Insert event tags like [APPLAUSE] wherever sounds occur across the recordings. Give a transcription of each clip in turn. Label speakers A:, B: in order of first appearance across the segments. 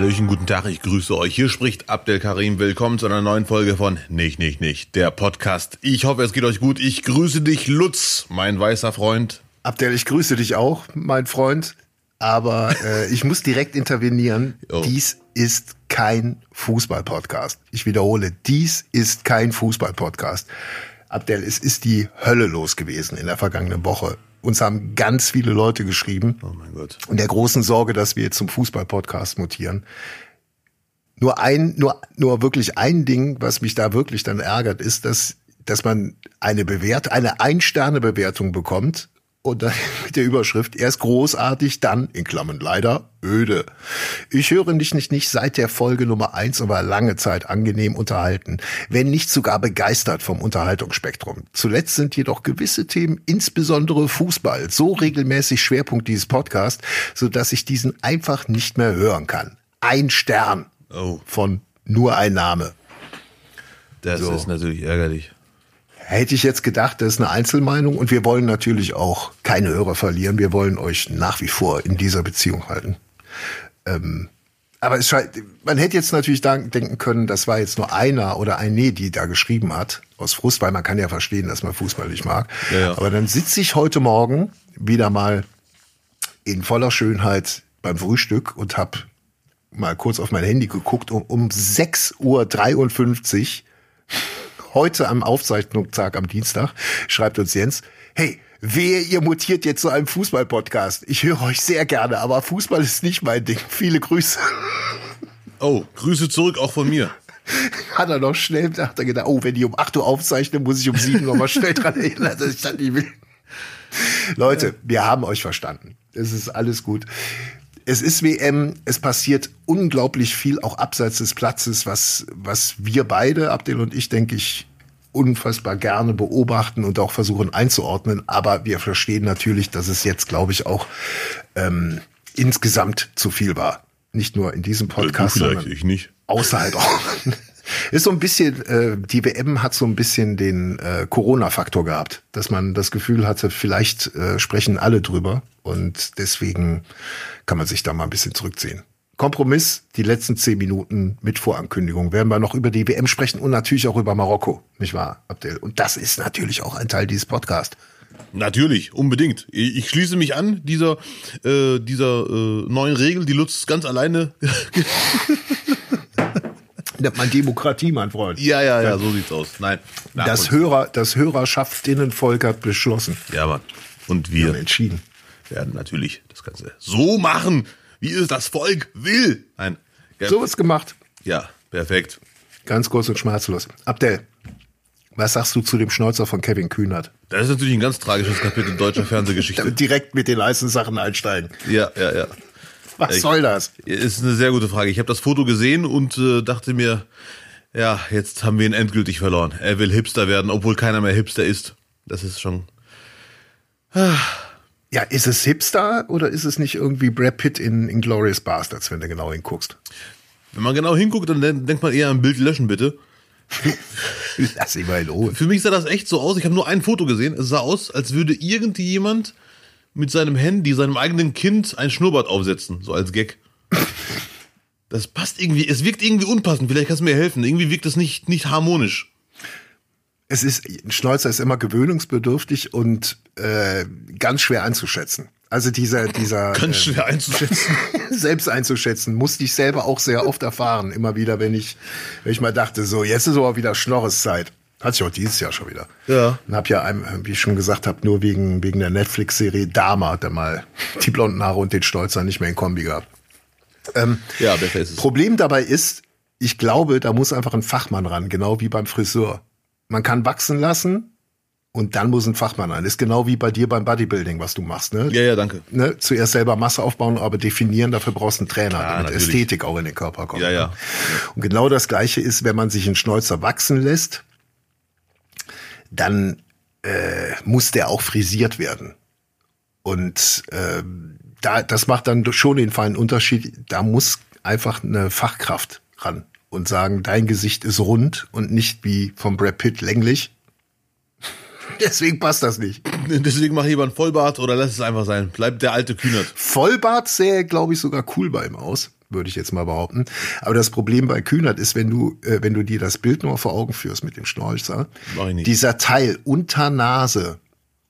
A: Hallöchen, guten Tag, ich grüße euch. Hier spricht Abdel Karim. Willkommen zu einer neuen Folge von Nicht, Nicht, Nicht, der Podcast. Ich hoffe, es geht euch gut. Ich grüße dich, Lutz, mein weißer Freund.
B: Abdel, ich grüße dich auch, mein Freund. Aber äh, ich muss direkt intervenieren. [LAUGHS] Oh. Dies ist kein Fußball-Podcast. Ich wiederhole, dies ist kein Fußball-Podcast. Abdel, es ist die Hölle los gewesen in der vergangenen Woche. Uns haben ganz viele Leute geschrieben. Oh mein Gott. Und der großen Sorge, dass wir jetzt zum Fußball-Podcast mutieren. Nur ein, nur, nur wirklich ein Ding, was mich da wirklich dann ärgert, ist, dass, dass man eine Bewert, eine Ein-Sterne-Bewertung bekommt und dann [LAUGHS] mit der Überschrift erst großartig, dann in Klammern leider öde. Ich höre dich nicht, nicht seit der Folge Nummer eins war lange Zeit angenehm unterhalten, wenn nicht sogar begeistert vom Unterhaltungsspektrum. Zuletzt sind jedoch gewisse Themen, insbesondere Fußball, so regelmäßig Schwerpunkt dieses Podcasts, so dass ich diesen einfach nicht mehr hören kann. Ein Stern oh. von nur ein Name.
A: Das so. ist natürlich ärgerlich.
B: Hätte ich jetzt gedacht, das ist eine Einzelmeinung und wir wollen natürlich auch keine Hörer verlieren. Wir wollen euch nach wie vor in dieser Beziehung halten. Ähm, aber es scheint, man hätte jetzt natürlich denken können, das war jetzt nur einer oder eine, die da geschrieben hat, aus Frust, weil man kann ja verstehen, dass man Fußball nicht mag. Ja, ja. Aber dann sitze ich heute Morgen wieder mal in voller Schönheit beim Frühstück und habe mal kurz auf mein Handy geguckt um, um 6.53 Uhr heute am Aufzeichnungstag am Dienstag, schreibt uns Jens, hey, Wehe, ihr mutiert jetzt zu einem Fußball-Podcast. Ich höre euch sehr gerne, aber Fußball ist nicht mein Ding. Viele Grüße.
A: Oh, Grüße zurück auch von mir.
B: Hat er noch schnell, hat er gedacht, oh, wenn die um 8 Uhr aufzeichnen, muss ich um 7 Uhr mal schnell dran erinnern, dass ich das nicht will. Leute, wir haben euch verstanden. Es ist alles gut es ist WM, es passiert unglaublich viel, auch abseits des Platzes, was, was wir beide, Abdel und ich, denke ich, unfassbar gerne beobachten und auch versuchen einzuordnen. Aber wir verstehen natürlich, dass es jetzt, glaube ich, auch ähm, insgesamt zu viel war. Nicht nur in diesem Podcast,
A: sondern ich nicht.
B: außerhalb auch. [LAUGHS] Ist so ein bisschen, äh, die WM hat so ein bisschen den äh, Corona-Faktor gehabt, dass man das Gefühl hatte, vielleicht äh, sprechen alle drüber und deswegen kann man sich da mal ein bisschen zurückziehen. Kompromiss, die letzten zehn Minuten mit Vorankündigung. Werden wir noch über die WM sprechen und natürlich auch über Marokko, nicht wahr, Abdel? Und das ist natürlich auch ein Teil dieses Podcasts.
A: Natürlich, unbedingt. Ich schließe mich an dieser, äh, dieser äh, neuen Regel, die Lutz ganz alleine [LAUGHS]
B: nennt man Demokratie, mein Freund.
A: Ja, ja, ja, so sieht's aus. Nein.
B: Das, Hörer, das Hörerschaftinnenvolk hat beschlossen.
A: Ja, Mann. Und wir, wir
B: entschieden.
A: werden natürlich das Ganze so machen, wie es das Volk will. Nein.
B: Ja. So wird's gemacht.
A: Ja, perfekt.
B: Ganz kurz und schmerzlos. Abdel, was sagst du zu dem Schnäuzer von Kevin Kühnert?
A: Das ist natürlich ein ganz tragisches Kapitel deutscher Fernsehgeschichte. [LAUGHS]
B: Direkt mit den heißen Sachen einsteigen.
A: Ja, ja, ja.
B: Was ich, soll das?
A: Ist eine sehr gute Frage. Ich habe das Foto gesehen und äh, dachte mir, ja, jetzt haben wir ihn endgültig verloren. Er will Hipster werden, obwohl keiner mehr Hipster ist. Das ist schon.
B: Ah. Ja, ist es Hipster oder ist es nicht irgendwie Brad Pitt in Inglourious Bastards, wenn du genau hinguckst?
A: Wenn man genau hinguckt, dann denkt man eher an Bild löschen, bitte. [LAUGHS]
B: Lass ihn mal in Ruhe.
A: Für mich sah das echt so aus. Ich habe nur ein Foto gesehen. Es sah aus, als würde irgendjemand mit seinem Handy seinem eigenen Kind ein Schnurrbart aufsetzen, so als Gag. [LAUGHS] Das passt irgendwie, es wirkt irgendwie unpassend. Vielleicht kannst du mir helfen. Irgendwie wirkt das nicht, nicht harmonisch.
B: Es ist, ein Schnäuzer ist immer gewöhnungsbedürftig und äh, ganz schwer einzuschätzen. Also dieser, dieser. [LAUGHS]
A: Ganz äh, schwer einzuschätzen. [LAUGHS]
B: selbst einzuschätzen, musste ich selber auch sehr oft erfahren. Immer wieder, wenn ich, wenn ich mal dachte, so, jetzt ist aber wieder Schnorreszeit. Hatte ich auch dieses Jahr schon wieder.
A: Ja.
B: Und hab ja, wie ich schon gesagt habe, nur wegen, wegen der Netflix-Serie Dama hat er mal [LAUGHS] die blonden Haare und den Stolzer nicht mehr in Kombi gehabt. Ähm,
A: ja, besser ist es.
B: Problem dabei ist, ich glaube, da muss einfach ein Fachmann ran, genau wie beim Friseur. Man kann wachsen lassen und dann muss ein Fachmann rein. ist genau wie bei dir beim Bodybuilding, was du machst. Ne?
A: Ja, ja, danke.
B: Ne? Zuerst selber Masse aufbauen, aber definieren, dafür brauchst du einen Trainer, ja, damit. Ästhetik auch in den Körper kommt.
A: Ja, ja.
B: Ne? Und genau das Gleiche ist, wenn man sich einen Schnäuzer wachsen lässt, dann äh, muss der auch frisiert werden. Und äh, da, das macht dann schon den feinen Unterschied. Da muss einfach eine Fachkraft ran und sagen, dein Gesicht ist rund und nicht wie vom Brad Pitt länglich. [LAUGHS] Deswegen passt das nicht. [LAUGHS]
A: Deswegen mach lieber einen Vollbart oder lass es einfach sein. Bleibt der alte Kühnert.
B: Vollbart sähe, glaube ich, sogar cool bei ihm aus. würde ich jetzt mal behaupten. Aber das Problem bei Kühnert ist, wenn du, äh, wenn du dir das Bild nur vor Augen führst mit dem Schnäuzer, dieser Teil unter Nase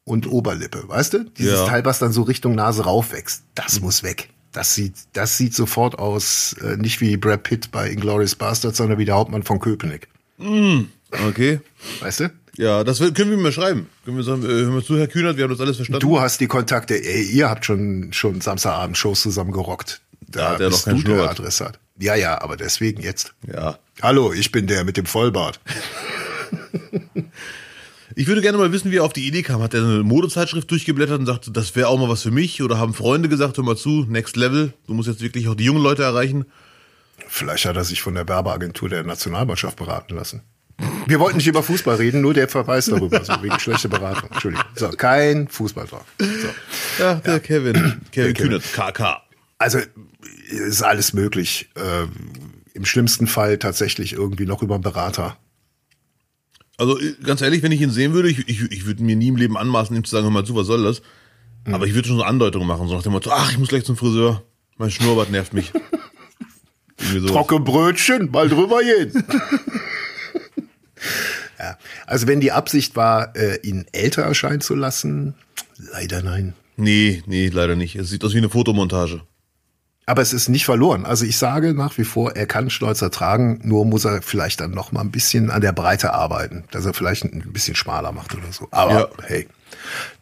B: und Oberlippe, weißt du? Dieses ja. Teil, was dann so Richtung Nase raufwächst, das mhm. muss weg. Das sieht, das sieht sofort aus, äh, nicht wie Brad Pitt bei Inglourious Bastards, sondern wie der Hauptmann von Köpenick.
A: Mm, okay.
B: Weißt du?
A: Ja, das können wir mal schreiben. Können wir sagen, äh, hören wir zu, Herr Kühnert, wir haben das alles verstanden.
B: Du hast die Kontakte, ey, ihr habt schon, schon Samstagabend Shows zusammen gerockt.
A: Da ja, der noch kein
B: du der Adressat. Ja, ja, aber deswegen jetzt.
A: Ja.
B: Hallo, ich bin der mit dem Vollbart. [LAUGHS]
A: Ich würde gerne mal wissen, wie er auf die Idee kam. Hat er eine Modezeitschrift durchgeblättert und sagte, das wäre auch mal was für mich? Oder haben Freunde gesagt, hör mal zu, next level, du musst jetzt wirklich auch die jungen Leute erreichen?
B: Vielleicht hat er sich von der Werbeagentur der Nationalmannschaft beraten lassen. Wir wollten nicht über Fußball reden, nur der Verweis darüber, so wegen schlechter Beratung. Entschuldigung. So, kein Fußballtalk. So.
A: Ja, der ja. Kevin. Kevin Kühnert, KK.
B: Also, ist alles möglich. Äh, Im schlimmsten Fall tatsächlich irgendwie noch über einen Berater.
A: Also ganz ehrlich, wenn ich ihn sehen würde, ich, ich, ich würde mir nie im Leben anmaßen, ihm zu sagen, hör mal zu, was soll das? Mhm. Aber ich würde schon so Andeutungen machen, so nach dem Motto, ach, ich muss gleich zum Friseur, mein Schnurrbart nervt mich. [LAUGHS]
B: Trocke Brötchen, mal drüber gehen. [LAUGHS] ja, also wenn die Absicht war, äh, ihn älter erscheinen zu lassen, leider nein.
A: Nee, nee, leider nicht. Es sieht aus wie eine Fotomontage.
B: Aber es ist nicht verloren. Also ich sage nach wie vor, er kann Schnäuzer tragen, nur muss er vielleicht dann noch mal ein bisschen an der Breite arbeiten, dass er vielleicht ein bisschen schmaler macht oder so. Aber ja. hey,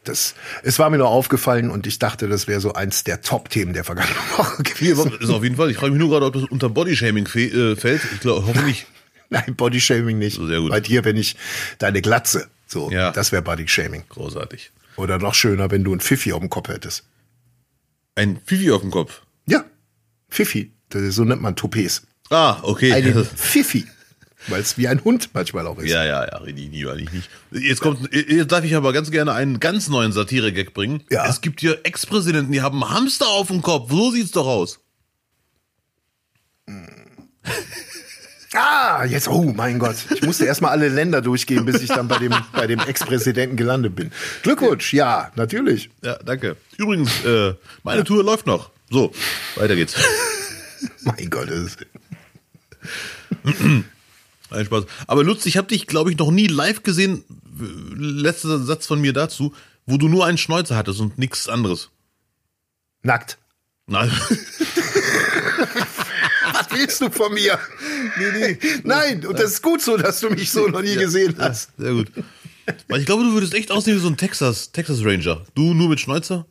B: das, es war mir nur aufgefallen und ich dachte, das wäre so eins der Top-Themen der vergangenen [LAUGHS] Woche
A: gewesen. Ist auf jeden Fall. Ich frage mich nur gerade, ob das unter Bodyshaming äh, fällt. Ich glaube, hoffentlich. [LAUGHS]
B: Nein, Bodyshaming nicht.
A: Sehr gut.
B: Bei dir, wenn ich deine Glatze, so, ja. das wäre Bodyshaming.
A: Großartig.
B: Oder noch schöner, wenn du ein Pfiffi auf dem Kopf hättest.
A: Ein Pfiffi auf dem Kopf?
B: Ja. Pfiffi. So nennt man Toupets.
A: Ah, okay.
B: Eine [LAUGHS] Pfiffi. Weil es wie ein Hund manchmal auch ist.
A: Ja, ja, ja, richtig, nie, eigentlich nicht. Jetzt kommt, jetzt darf ich aber ganz gerne einen ganz neuen Satire-Gag bringen. Ja. Es gibt hier Ex-Präsidenten, die haben Hamster auf dem Kopf. So sieht's doch aus. [LAUGHS]
B: Ah, jetzt, oh mein Gott. Ich musste erstmal alle Länder durchgehen, bis ich dann bei dem, bei dem Ex-Präsidenten gelandet bin. Glückwunsch, ja, natürlich.
A: Ja, danke. Übrigens, äh, meine Tour läuft noch. So, weiter geht's. [LAUGHS]
B: mein Gott, das ist. [CLEARS THROAT]
A: Ein Spaß. Aber Lutz, ich habe dich, glaube ich, noch nie live gesehen. Letzter Satz von mir dazu, wo du nur einen Schnäuzer hattest und nichts anderes.
B: Nackt.
A: Nein. [LAUGHS]
B: Was willst du von mir? Nee, nee. Nein, und das ist gut so, dass du mich so noch nie ja, gesehen hast.
A: Ja, sehr gut. Weil ich glaube, du würdest echt aussehen wie so ein Texas, Texas Ranger. Du nur mit Schnäuzer?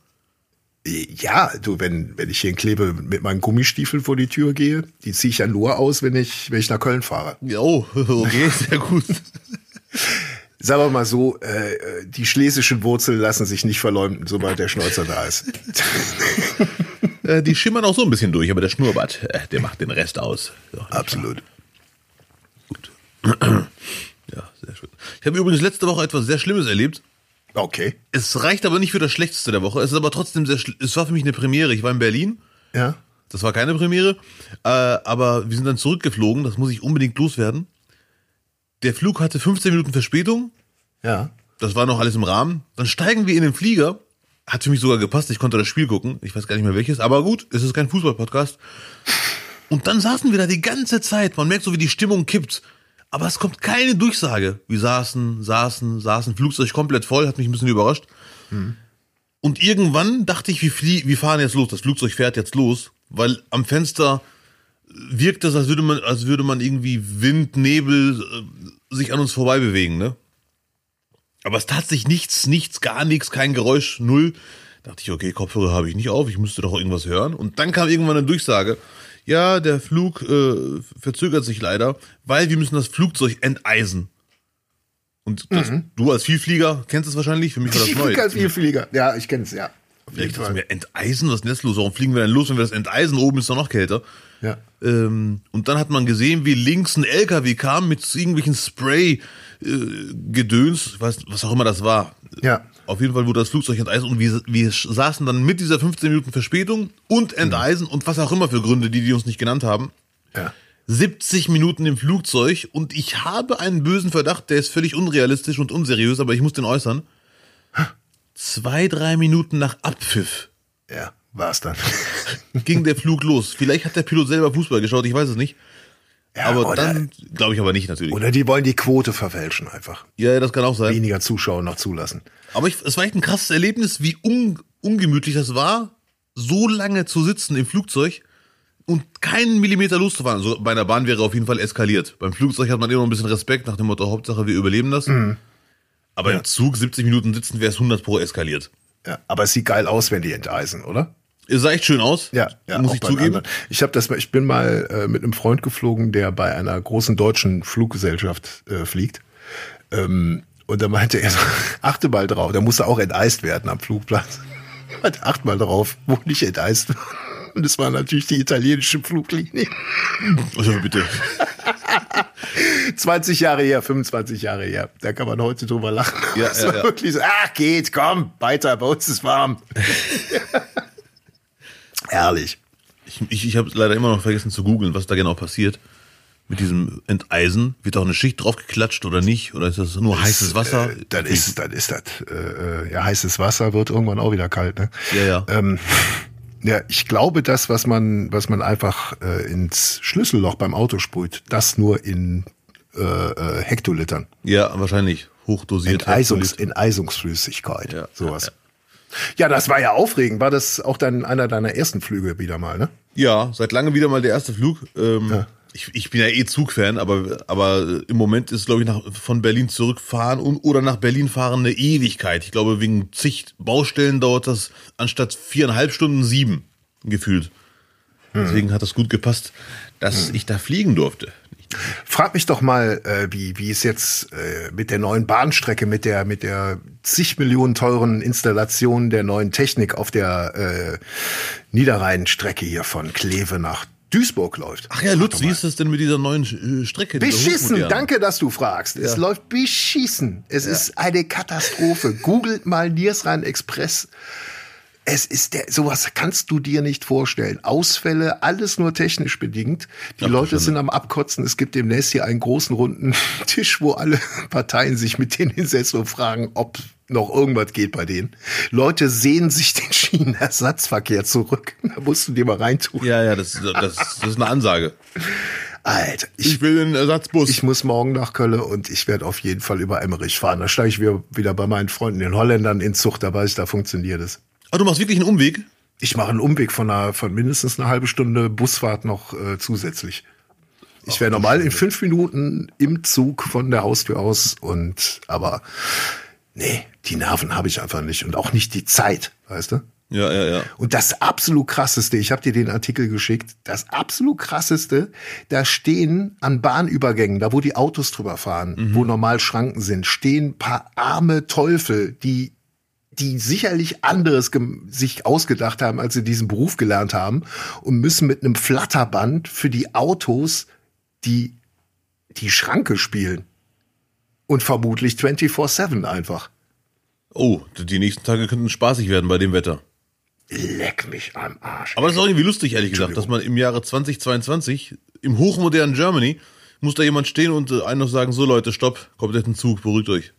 B: Ja, du, wenn, wenn ich hier in Klebe mit meinen Gummistiefeln vor die Tür gehe, die ziehe ich ja nur aus, wenn ich, wenn ich nach Köln fahre.
A: Ja, oh, [LAUGHS] okay, sehr gut. [LAUGHS]
B: Sagen wir mal so, äh, die schlesischen Wurzeln lassen sich nicht verleumden, sobald der Schnäuzer da ist. [LAUGHS]
A: Äh, die schimmern auch so ein bisschen durch, aber der Schnurrbart, äh, der macht den Rest aus.
B: So, Absolut.
A: Gut. [CLEARS THROAT] ja, sehr schön. Ich habe übrigens letzte Woche etwas sehr Schlimmes erlebt.
B: Okay.
A: Es reicht aber nicht für das Schlechteste der Woche. Es ist aber trotzdem sehr, es war für mich eine Premiere. Ich war in Berlin.
B: Ja.
A: Das war keine Premiere. Äh, aber wir sind dann zurückgeflogen. Das muss ich unbedingt loswerden. Der Flug hatte 15 Minuten Verspätung.
B: Ja.
A: Das war noch alles im Rahmen. Dann steigen wir in den Flieger. Hat für mich sogar gepasst. Ich konnte das Spiel gucken. Ich weiß gar nicht mehr welches. Aber gut, es ist kein Fußball-Podcast. Und dann saßen wir da die ganze Zeit. Man merkt so, wie die Stimmung kippt. Aber es kommt keine Durchsage. Wir saßen, saßen, saßen, Flugzeug komplett voll, hat mich ein bisschen überrascht. Mhm. Und irgendwann dachte ich, wir, flie wir fahren jetzt los, das Flugzeug fährt jetzt los, weil am Fenster wirkt es, als würde man, als würde man irgendwie Wind, Nebel äh, sich an uns vorbei bewegen, ne? Aber es tat sich nichts, nichts, gar nichts, kein Geräusch, null. dachte ich, okay, Kopfhörer habe ich nicht auf, ich müsste doch irgendwas hören. Und dann kam irgendwann eine Durchsage ja, der Flug äh, verzögert sich leider, weil wir müssen das Flugzeug enteisen. Und das, mhm. du als Vielflieger kennst es wahrscheinlich, für mich war das neu. Ich
B: als Vielflieger, ja, ich kenne es, ja.
A: Ich dachte mir, enteisen, was ist denn los? Warum fliegen wir denn los, wenn wir das enteisen? Oben ist doch noch kälter.
B: Ja.
A: Ähm, und dann hat man gesehen, wie links ein LKW kam mit irgendwelchen Spray-Gedöns, äh, was, was auch immer das war.
B: Ja.
A: Auf jeden Fall wurde das Flugzeug enteisen und wir, wir saßen dann mit dieser 15 Minuten Verspätung und enteisen mhm. und was auch immer für Gründe, die die uns nicht genannt haben.
B: Ja.
A: 70 Minuten im Flugzeug und ich habe einen bösen Verdacht, der ist völlig unrealistisch und unseriös, aber ich muss den äußern. Zwei, drei Minuten nach Abpfiff.
B: Ja war es dann. [LAUGHS]
A: ging der Flug los. Vielleicht hat der Pilot selber Fußball geschaut, ich weiß es nicht.
B: Ja,
A: aber dann glaube ich aber nicht natürlich.
B: oder die wollen die Quote verfälschen einfach.
A: Ja, das kann auch sein.
B: Weniger Zuschauer noch zulassen.
A: Aber ich, es war echt ein krasses Erlebnis, wie un, ungemütlich das war, so lange zu sitzen im Flugzeug und keinen Millimeter loszufahren. Also bei einer Bahn wäre auf jeden Fall eskaliert. Beim Flugzeug hat man immer ein bisschen Respekt nach dem Motto, Hauptsache wir überleben das. Aber im Zug 70 Minuten sitzen wäre es 100 pro eskaliert.
B: Ja, aber es sieht geil aus, wenn die enteisen, oder?
A: Es sah echt schön aus.
B: Ja, ja
A: muss ich zugeben.
B: Ich habe das, ich bin mal äh, mit einem Freund geflogen, der bei einer großen deutschen Fluggesellschaft äh, fliegt. Ähm, und da meinte er so, [LAUGHS] achte mal drauf, der musste auch enteist werden am Flugplatz. Meinte, Acht mal drauf, wo nicht enteist wird. [LAUGHS] Und es war natürlich die italienische Fluglinie.
A: Also bitte.
B: 20 Jahre her, 25 Jahre her. Da kann man heute drüber lachen.
A: Ja,
B: Das
A: ja,
B: war
A: ja.
B: wirklich so, ach geht, komm, weiter, bei uns ist warm. [LAUGHS] Herrlich.
A: Ich, ich, ich habe leider immer noch vergessen zu googeln, was da genau passiert. Mit diesem Enteisen. Wird auch eine Schicht draufgeklatscht oder nicht? Oder ist das nur heißes Wasser?
B: Äh, dann ist, dann ist das, äh, äh, ja, heißes Wasser wird irgendwann auch wieder kalt, ne?
A: Ja, ja.
B: Ähm, ja, ich glaube, das, was man, was man einfach äh, ins Schlüsselloch beim Auto sprüht, das nur in äh, äh, Hektolitern.
A: ja, wahrscheinlich. Hochdosiert.
B: Enteisungs,
A: Hektoliter.
B: Enteisungsflüssigkeit.
A: Ja,
B: sowas.
A: ja,
B: Ja, das war ja aufregend. War das auch dann einer deiner ersten Flüge wieder mal, ne?
A: Ja, seit langem wieder mal der erste Flug. Ähm,
B: Ja.
A: ich, ich bin ja eh Zugfan, aber, aber im Moment ist, glaube ich, nach, von Berlin zurückfahren und, oder nach Berlin fahren eine Ewigkeit. Ich glaube, wegen zig Baustellen dauert das anstatt viereinhalb Stunden sieben gefühlt. Deswegen hat das gut gepasst, dass ich da fliegen durfte.
B: Frag mich doch mal, äh, wie, wie es jetzt äh, mit der neuen Bahnstrecke, mit der, mit der zig Millionen teuren Installation der neuen Technik auf der äh, Niederrheinstrecke hier von Kleve nach Duisburg läuft.
A: Ach ja, Lutz, wie ist das denn mit dieser neuen äh, Strecke?
B: Beschissen, danke, dass du fragst. Es läuft beschissen. Es ist eine Katastrophe. Googelt mal Niersrhein Express. Es ist der, sowas kannst du dir nicht vorstellen. Ausfälle, alles nur technisch bedingt. Die
A: Ach,
B: Leute sind am Abkotzen. Es gibt demnächst hier einen großen runden [LAUGHS] Tisch, wo alle [LAUGHS] Parteien sich mit denen hinsetzen und fragen, ob noch irgendwas geht bei denen. Leute sehen sich den Schienenersatzverkehr zurück. [LAUGHS] Da musst du dir mal reintun.
A: Ja, ja, das, das, das ist eine Ansage.
B: Alter, ich
A: Ich will einen Ersatzbus.
B: Ich muss morgen nach Köln und ich werde auf jeden Fall über Emmerich fahren. Da steige ich wieder, wieder bei meinen Freunden, den Holländern, in Zucht. Da weiß ich, da funktioniert es.
A: Ah, du machst wirklich einen Umweg?
B: Ich mache einen Umweg von, einer, von mindestens einer halbe Stunde Busfahrt noch äh, zusätzlich. Ich wäre normal in fünf Minuten im Zug von der Haustür aus und aber nee, die Nerven habe ich einfach nicht und auch nicht die Zeit, weißt du?
A: Ja, ja, ja.
B: Und das absolut krasseste, ich habe dir den Artikel geschickt, das absolut krasseste, da stehen an Bahnübergängen, da wo die Autos drüber fahren, wo normal Schranken sind, stehen paar arme Teufel, die die sicherlich anderes sich ausgedacht haben, als sie diesen Beruf gelernt haben und müssen mit einem Flatterband für die Autos die die Schranke spielen. Und vermutlich 24/7 einfach.
A: Oh, die nächsten Tage könnten spaßig werden bei dem Wetter.
B: Leck mich am Arsch.
A: Aber das ist auch irgendwie lustig, ehrlich gesagt, dass man im Jahre 2022 im hochmodernen Germany muss da jemand stehen und äh, einem noch sagen, so Leute, stopp, kommt jetzt ein Zug, beruhigt euch.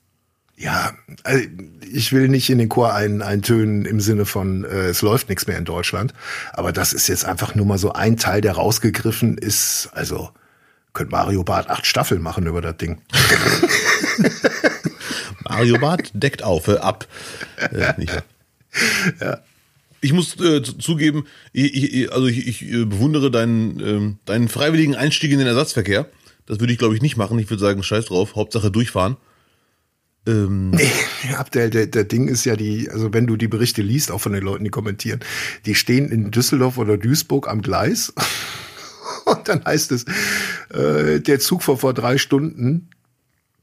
B: Ja, also ich will nicht in den Chor ein, eintönen im Sinne von, äh, es läuft nichts mehr in Deutschland. Aber das ist jetzt einfach nur mal so ein Teil, der rausgegriffen ist. Also könnte Mario Barth acht Staffeln machen über das Ding. [LAUGHS]
A: Mario Barth deckt auf, äh, ab. Äh, nicht. [LAUGHS] Ich muss äh, zu- zugeben, ich, ich, also ich, ich äh, bewundere deinen, ähm, deinen freiwilligen Einstieg in den Ersatzverkehr. Das würde ich, glaube ich, nicht machen. Ich würde sagen, scheiß drauf, Hauptsache durchfahren. Ähm, [LAUGHS]
B: Ja, der, der, der Ding ist ja die, also wenn du die Berichte liest, auch von den Leuten, die kommentieren, die stehen in Düsseldorf oder Duisburg am Gleis. [LAUGHS] Und dann heißt es, äh, der Zug vor, vor drei Stunden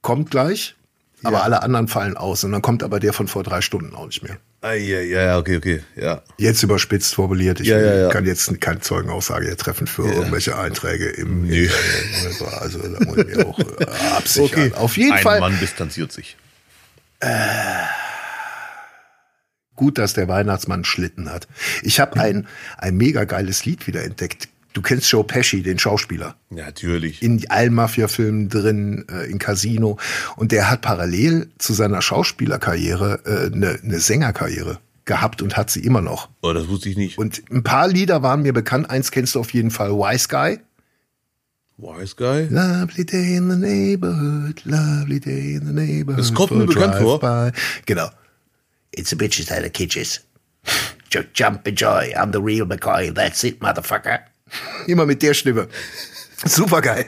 B: kommt gleich, aber alle anderen fallen aus. Und dann kommt aber der von vor drei Stunden auch nicht mehr.
A: ah, ja, ja, ja, okay, okay, ja.
B: Jetzt überspitzt formuliert. Ich
A: Ja, ja, ja.
B: kann jetzt keine Zeugenaussage hier treffen für irgendwelche Einträge im
A: Nee.
B: Also da muss ich mir auch äh, [LAUGHS] absichern. Auf jeden
A: Ein
B: Fall
A: Mann distanziert sich.
B: Gut, dass der Weihnachtsmann Schlitten hat. Ich habe ein, ein mega geiles Lied wieder entdeckt. Du kennst Joe Pesci, den Schauspieler.
A: Ja, natürlich.
B: In allen Mafia-Filmen drin, äh, in Casino. Und der hat parallel zu seiner Schauspielerkarriere äh, eine, eine Sängerkarriere. gehabt und hat sie immer noch.
A: Oh, das wusste ich nicht.
B: Und ein paar Lieder waren mir bekannt. Eins kennst du auf jeden Fall, Wise Guy.
A: Wise Guy?
B: Lovely day in the neighborhood, lovely day in the neighborhood.
A: Das kommt mir bekannt vor.
B: By. Genau. It's the bitches that are kitches. Just jump and joy, I'm the real McCoy, that's it, motherfucker. Immer mit der Stimme. Super geil.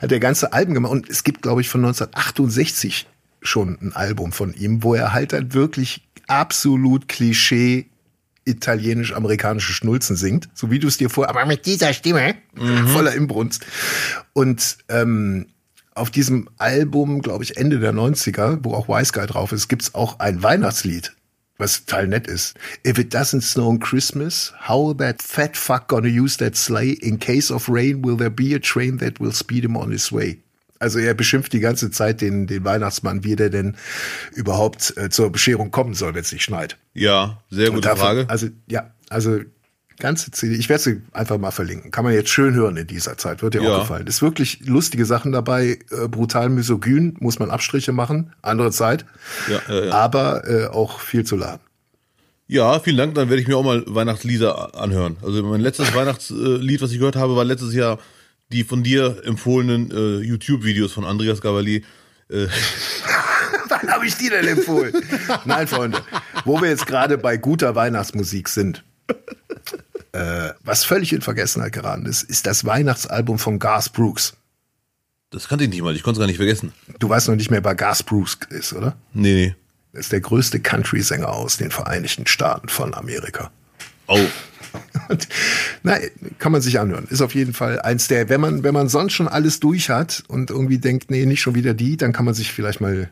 B: Hat der ganze Alben gemacht. Und es gibt, glaube ich, von 1968 schon ein Album von ihm, wo er halt halt wirklich absolut Klischee italienisch-amerikanische Schnulzen singt, so wie du es dir vor, aber mit dieser Stimme, mhm. voller Imbrunst. Und ähm, auf diesem Album, glaube ich, Ende der 90er, wo auch Wise Guy drauf ist, gibt's auch ein Weihnachtslied, was total nett ist. If it doesn't snow on Christmas, how that fat fuck gonna use that sleigh? In case of rain, will there be a train that will speed him on his way? Also er beschimpft die ganze Zeit den, den Weihnachtsmann, wie der denn überhaupt äh, zur Bescherung kommen soll, wenn es nicht schneit.
A: Ja, sehr gute davon, Frage.
B: Also ja, also ganze CD. Ich werde sie einfach mal verlinken. Kann man jetzt schön hören in dieser Zeit. Wird dir ja. auch gefallen. Ist wirklich lustige Sachen dabei. Äh, brutal misogyn, muss man Abstriche machen. Andere Zeit. Ja, ja, ja. Aber äh, auch viel zu laden.
A: Ja, vielen Dank. Dann werde ich mir auch mal Weihnachtslieder anhören. Also mein letztes Weihnachtslied, was ich gehört habe, war letztes Jahr die von dir empfohlenen äh, YouTube-Videos von Andreas Gavali. Äh. [LAUGHS]
B: Wann habe ich die denn empfohlen? Nein, Freunde, wo wir jetzt gerade bei guter Weihnachtsmusik sind. Äh, was völlig in Vergessenheit geraten ist, ist das Weihnachtsalbum von Garth Brooks.
A: Das kannte ich nicht mal, ich konnte es gar nicht vergessen.
B: Du weißt noch nicht mehr, wer Garth Brooks ist, oder?
A: Nee, nee.
B: Das ist der größte Country-Sänger aus den Vereinigten Staaten von Amerika.
A: Oh. [LAUGHS]
B: Na, kann man sich anhören. Ist auf jeden Fall eins der, wenn man, wenn man sonst schon alles durch hat und irgendwie denkt, nee, nicht schon wieder die, dann kann man sich vielleicht mal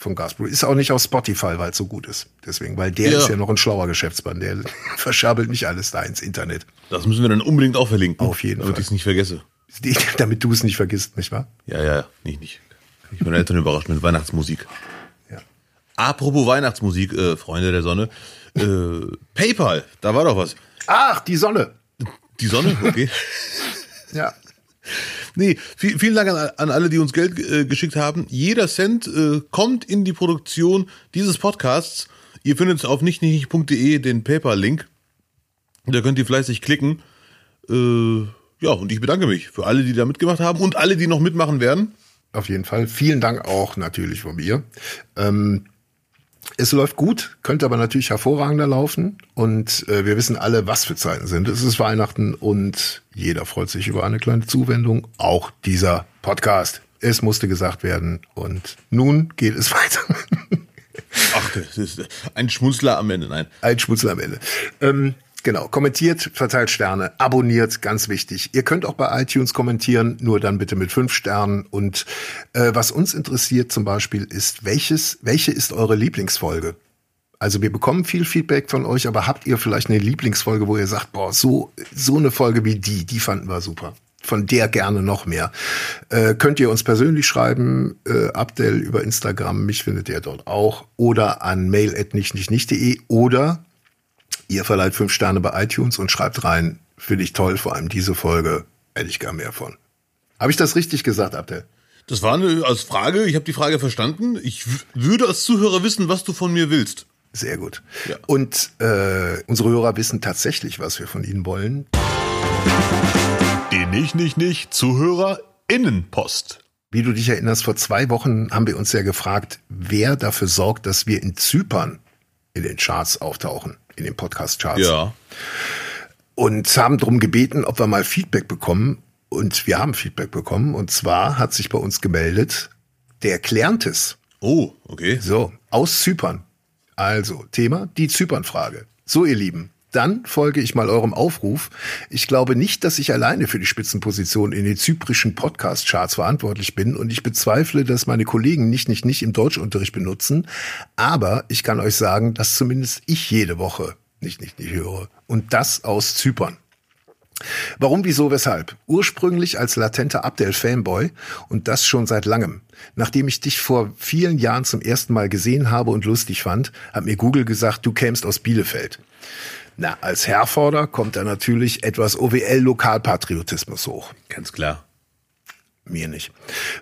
B: von Gasbro. Ist auch nicht auf Spotify, weil es so gut ist. Deswegen, weil der ja. ist ja noch ein schlauer Geschäftsmann. Der [LAUGHS] verschabelt nicht alles da ins Internet.
A: Das müssen wir dann unbedingt auch verlinken.
B: Auf jeden
A: damit
B: Fall.
A: Damit ich es nicht vergesse.
B: damit du es nicht vergisst, nicht wahr?
A: Ja, ja, nicht, nicht. Ich bin Eltern überrascht mit Weihnachtsmusik. Ja. Apropos Weihnachtsmusik, äh, Freunde der Sonne. Äh, PayPal, da war doch was.
B: Ach, die Sonne.
A: Die Sonne, okay. [LAUGHS]
B: ja.
A: Nee, viel, vielen Dank an, an, alle, die uns Geld äh, geschickt haben. Jeder Cent äh, kommt in die Produktion dieses Podcasts. Ihr findet auf nichtnichtig.de den PayPal-Link. Da könnt ihr fleißig klicken. Äh, ja, und ich bedanke mich für alle, die da mitgemacht haben und alle, die noch mitmachen werden.
B: Auf jeden Fall. Vielen Dank auch natürlich von mir. Ähm, es läuft gut, könnte aber natürlich hervorragender laufen. Und äh, wir wissen alle, was für Zeiten sind. Es ist Weihnachten und jeder freut sich über eine kleine Zuwendung. Auch dieser Podcast. Es musste gesagt werden. Und nun geht es [LAUGHS] weiter.
A: Ach, das ist ein Schmunzler am Ende, nein.
B: Ein Schmunzler am Ende. Ähm, Genau, kommentiert, verteilt Sterne, abonniert, ganz wichtig. Ihr könnt auch bei iTunes kommentieren, nur dann bitte mit fünf Sternen. Und äh, was uns interessiert zum Beispiel ist, welches, welche ist eure Lieblingsfolge? Also wir bekommen viel Feedback von euch, aber habt ihr vielleicht eine Lieblingsfolge, wo ihr sagt, boah, so, so eine Folge wie die, die fanden wir super. Von der gerne noch mehr. Äh, könnt ihr uns persönlich schreiben, äh, Abdel über Instagram, mich findet ihr dort auch, oder an mail.nichtnichtnicht.de oder Ihr verleiht fünf Sterne bei iTunes und schreibt rein, finde ich toll, vor allem diese Folge, hätte ich gar mehr von. Habe ich das richtig gesagt, Abdel?
A: Das war eine als Frage, ich habe die Frage verstanden. Ich würde als Zuhörer wissen, was du von mir willst.
B: Sehr gut. Ja. Und äh, unsere Hörer wissen tatsächlich, was wir von ihnen wollen.
A: Die nicht, nicht, nicht Zuhörerinnenpost.
B: Wie du dich erinnerst, vor zwei Wochen haben wir uns ja gefragt, wer dafür sorgt, dass wir in Zypern in den Charts auftauchen in den Podcast-Charts.
A: Ja.
B: Und haben darum gebeten, ob wir mal Feedback bekommen. Und wir haben Feedback bekommen. Und zwar hat sich bei uns gemeldet der Klärntes.
A: Oh, okay.
B: So, aus Zypern. Also, Thema, die Zypern-Frage. So, ihr Lieben, dann folge ich mal eurem Aufruf. Ich glaube nicht, dass ich alleine für die Spitzenposition in den zyprischen Podcast-Charts verantwortlich bin und ich bezweifle, dass meine Kollegen nicht, nicht, nicht im Deutschunterricht benutzen. Aber ich kann euch sagen, dass zumindest ich jede Woche nicht, nicht, nicht höre. Und das aus Zypern. Warum, wieso, weshalb? Ursprünglich als latenter Abdel-Fanboy und das schon seit langem. Nachdem ich dich vor vielen Jahren zum ersten Mal gesehen habe und lustig fand, hat mir Google gesagt, du kämst aus Bielefeld. Na, als Herforder kommt da natürlich etwas OWL-Lokalpatriotismus hoch.
A: Ganz klar.
B: Mir nicht.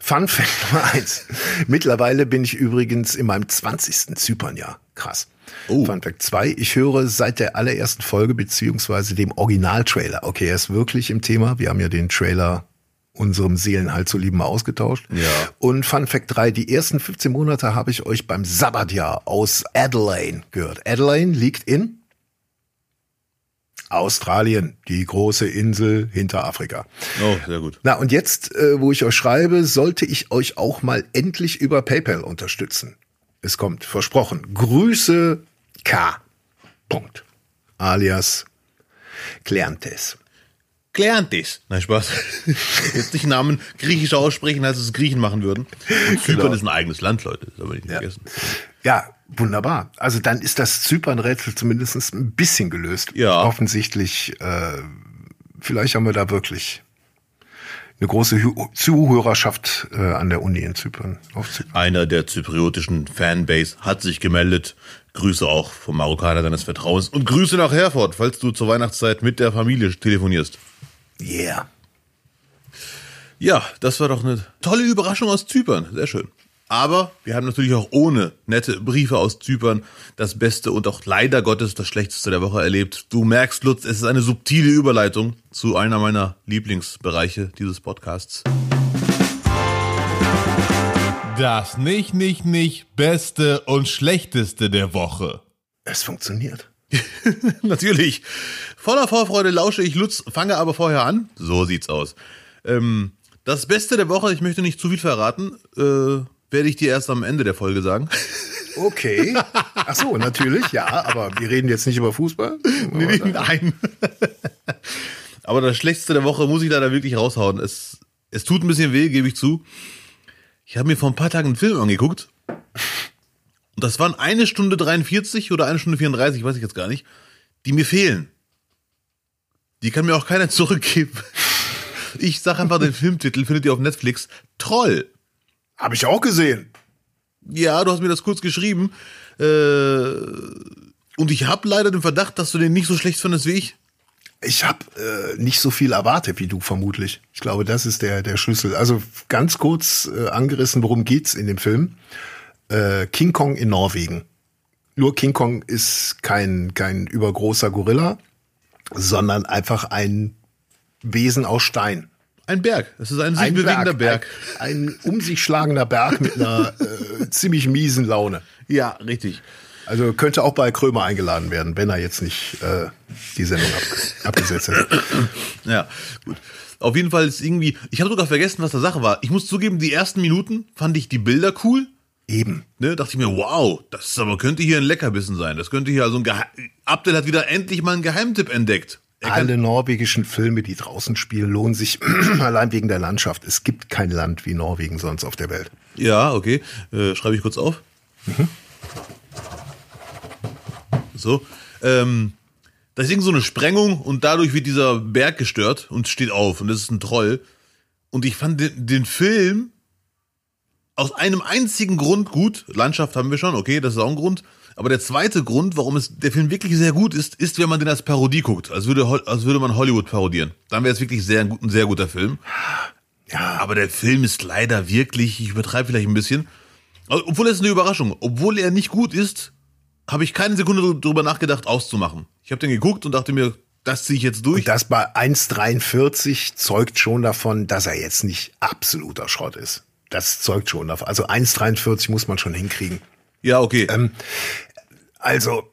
B: Fun Fact [LAUGHS] Nummer eins. Mittlerweile bin ich übrigens in meinem 20. Zypernjahr. Krass. Oh. Fun Fact 2, ich höre seit der allerersten Folge beziehungsweise dem Originaltrailer. Okay, er ist wirklich im Thema. Wir haben ja den Trailer unserem Seelenhalt zu lieben mal ausgetauscht.
A: Ja.
B: Und Fun Fact 3, die ersten 15 Monate habe ich euch beim Sabbatjahr aus Adelaide gehört. Adelaide liegt in Australien, die große Insel hinter Afrika.
A: Oh, sehr gut.
B: Na, und jetzt, äh, wo ich euch schreibe, sollte ich euch auch mal endlich über PayPal unterstützen. Es kommt, versprochen. Grüße K. Punkt. Alias Kleantes.
A: Kleantes. Nein, Spaß. [LAUGHS] Jetzt nicht Namen griechisch aussprechen, als es Griechen machen würden. Und Zypern genau. ist ein eigenes Land, Leute. Das soll man nicht ja. vergessen.
B: Ja, wunderbar. Also dann ist das Zypern-Rätsel zumindest ein bisschen gelöst.
A: Ja.
B: Offensichtlich, äh, vielleicht haben wir da wirklich eine große Zuhörerschaft äh, an der Uni in Zypern,
A: Zypern. Einer der zypriotischen Fanbase hat sich gemeldet. Grüße auch vom Marokkaner deines Vertrauens und Grüße nach Herford, falls du zur Weihnachtszeit mit der Familie telefonierst.
B: Yeah.
A: Ja, das war doch eine tolle Überraschung aus Zypern. Sehr schön. Aber wir haben natürlich auch ohne nette Briefe aus Zypern das Beste und auch leider Gottes das Schlechteste der Woche erlebt. Du merkst, Lutz, es ist eine subtile Überleitung zu einer meiner Lieblingsbereiche dieses Podcasts. Das nicht, nicht, nicht Beste und Schlechteste der Woche.
B: Es funktioniert. [LAUGHS]
A: natürlich. Voller Vorfreude lausche ich Lutz, fange aber vorher an. So sieht's aus. Ähm, das Beste der Woche, ich möchte nicht zu viel verraten, äh, werde ich dir erst am Ende der Folge sagen.
B: Okay. Ach so, natürlich, ja, aber wir reden jetzt nicht über Fußball. [LAUGHS]
A: Nee, nein. [LAUGHS] aber das Schlechteste der Woche muss ich leider wirklich raushauen. Es, es tut ein bisschen weh, gebe ich zu. Ich habe mir vor ein paar Tagen einen Film angeguckt. Und das waren eine Stunde 43 oder eine Stunde 34, weiß ich jetzt gar nicht, die mir fehlen. Die kann mir auch keiner [LAUGHS] zurückgeben. Ich sag einfach den Filmtitel, findet ihr auf Netflix. Troll.
B: Habe ich auch gesehen.
A: Ja, du hast mir das kurz geschrieben. Äh, und ich habe leider den Verdacht, dass du den nicht so schlecht findest wie ich.
B: Ich habe äh, nicht so viel erwartet wie du vermutlich. Ich glaube, das ist der der Schlüssel. Also ganz kurz äh, angerissen, worum geht's in dem Film? Äh, King Kong in Norwegen. Nur King Kong ist kein kein übergroßer Gorilla, sondern einfach ein Wesen aus Stein.
A: Ein Berg. Es ist ein sich ein bewegender Berg. Berg.
B: Ein, ein, um sich schlagender Berg mit einer äh, ziemlich miesen Laune.
A: Ja, richtig.
B: Also könnte auch bei Krömer eingeladen werden, wenn er jetzt nicht äh, die Sendung ab, abgesetzt hätte. [CLEARS THROAT]
A: Ja, gut. Auf jeden Fall ist irgendwie, ich habe sogar vergessen, was der Sache war. Ich muss zugeben, die ersten Minuten fand ich die Bilder cool.
B: Eben.
A: Ne, dachte ich mir, wow, das ist aber könnte hier ein Leckerbissen sein. Das könnte hier also ein Geheim Abdel hat wieder endlich mal einen Geheimtipp entdeckt.
B: Alle norwegischen Filme, die draußen spielen, lohnen sich [CLEARS THROAT] allein wegen der Landschaft. Es gibt kein Land wie Norwegen sonst auf der Welt.
A: Ja, okay. Äh, Schreibe ich kurz auf. Mhm. So. Ähm, da ist irgend so eine Sprengung und dadurch wird dieser Berg gestört und steht auf und das ist ein Troll. Und ich fand den, den Film aus einem einzigen Grund gut. Landschaft haben wir schon, okay, das ist auch ein Grund. Aber der zweite Grund, warum es der Film wirklich sehr gut ist, ist, wenn man den als Parodie guckt, als würde, als würde man Hollywood parodieren. Dann wäre es wirklich sehr, ein sehr guter Film. Ja, aber der Film ist leider wirklich, ich übertreibe vielleicht ein bisschen, obwohl es eine Überraschung, obwohl er nicht gut ist, habe ich keine Sekunde darüber nachgedacht, auszumachen. Ich habe den geguckt und dachte mir, das ziehe ich jetzt durch. Und
B: das bei 1,43 zeugt schon davon, dass er jetzt nicht absoluter Schrott ist. Das zeugt schon davon. Also 1,43 muss man schon hinkriegen.
A: Ja, okay.
B: Ähm, also,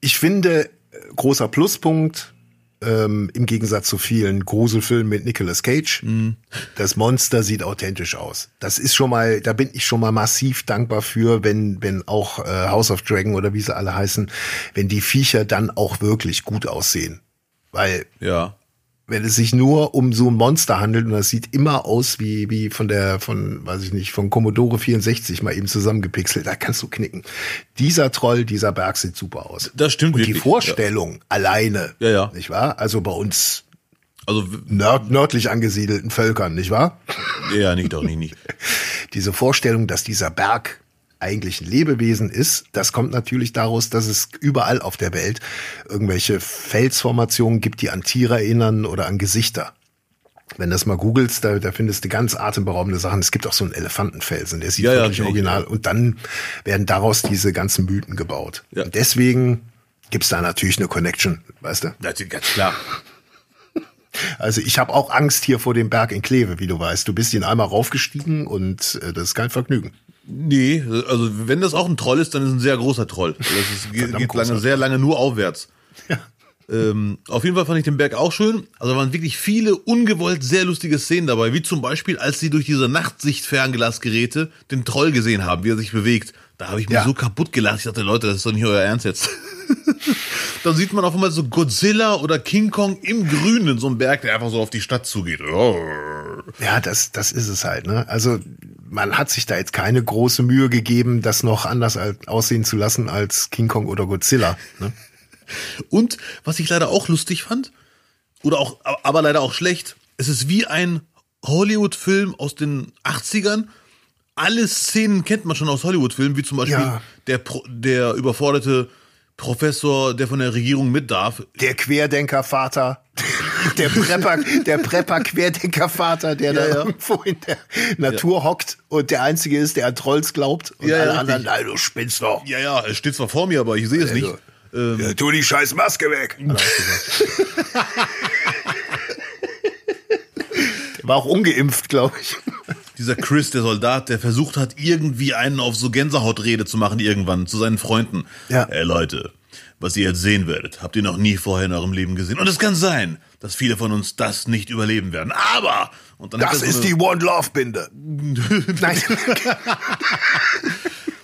B: ich finde, großer Pluspunkt, ähm, im Gegensatz zu vielen Gruselfilmen mit Nicolas Cage. Mhm. Das Monster sieht authentisch aus. Das ist schon mal, da bin ich schon mal massiv dankbar für, wenn, wenn auch äh, House of Dragon oder wie sie alle heißen, wenn die Viecher dann auch wirklich gut aussehen. Weil
A: ja
B: wenn es sich nur um so ein Monster handelt und das sieht immer aus wie, wie von der, von, weiß ich nicht, von Commodore 64 mal eben zusammengepixelt, da kannst du knicken. Dieser Troll, dieser Berg sieht super aus.
A: Das stimmt.
B: Und wirklich. die Vorstellung ja. alleine,
A: ja, ja.
B: nicht wahr? Also bei uns also nörd, nördlich angesiedelten Völkern, nicht wahr?
A: Ja, nicht doch nicht, nicht. [LAUGHS]
B: Diese Vorstellung, dass dieser Berg eigentlich ein Lebewesen ist. Das kommt natürlich daraus, dass es überall auf der Welt irgendwelche Felsformationen gibt, die an Tiere erinnern oder an Gesichter. Wenn du das mal googelst, da, da findest du ganz atemberaubende Sachen. Es gibt auch so einen Elefantenfelsen, der sieht
A: Ja, ja,
B: wirklich
A: ich,
B: original.
A: ja.
B: Und dann werden daraus diese ganzen Mythen gebaut.
A: Ja.
B: Und deswegen gibt's da natürlich eine Connection, weißt du?
A: Ist ganz klar. [LAUGHS]
B: Also ich habe auch Angst hier vor dem Berg in Kleve, wie du weißt. Du bist ihn einmal raufgestiegen und äh, das ist kein Vergnügen.
A: Nee, also wenn das auch ein Troll ist, dann ist es ein sehr großer Troll. Das ist, [LAUGHS] geht, geht lange, sehr lange nur aufwärts.
B: Ja.
A: Ähm, auf jeden Fall fand ich den Berg auch schön. Also da waren wirklich viele ungewollt sehr lustige Szenen dabei, wie zum Beispiel, als sie durch diese Nachtsicht-Fernglasgeräte den Troll gesehen haben, wie er sich bewegt. Da habe ich mich
B: Ja.
A: so kaputt gelacht. Ich dachte, Leute, das ist doch nicht euer Ernst jetzt. [LAUGHS] Dann sieht man auf einmal so Godzilla oder King Kong im Grünen in so einem Berg, der einfach so auf die Stadt zugeht.
B: Ja, das, das ist es halt. Ne? Also man hat sich da jetzt keine große Mühe gegeben, das noch anders aussehen zu lassen als King Kong oder Godzilla. Ne? [LAUGHS]
A: Und was ich leider auch lustig fand, oder auch, aber leider auch schlecht, es ist wie ein Hollywood-Film aus den 80ern. Alle Szenen kennt man schon aus Hollywood-Filmen, wie zum Beispiel
B: Ja.
A: der, Pro- der überforderte Professor, der von der Regierung mit darf.
B: Der Querdenkervater, der Prepper, der Prepper Querdenkervater, der da
A: Ja, ja.
B: irgendwo in der Natur hockt und der einzige ist, der an Trolls glaubt und
A: Ja, ja,
B: alle anderen, nein, du spinnst doch.
A: Ja, ja, es steht zwar vor mir, aber ich sehe es nicht.
B: Also, ja, tu die scheiß Maske weg. Er der [LAUGHS] war auch ungeimpft, glaube ich.
A: Dieser Chris, der Soldat, der versucht hat, irgendwie einen auf so Gänsehautrede zu machen irgendwann zu seinen Freunden.
B: Ja.
A: Ey Leute, was ihr jetzt sehen werdet, habt ihr noch nie vorher in eurem Leben gesehen. Und es kann sein, dass viele von uns das nicht überleben werden. Aber und dann
B: Das
A: so
B: ist
A: eine-
B: die One Love Binde. [LAUGHS] Nein. [LAUGHS]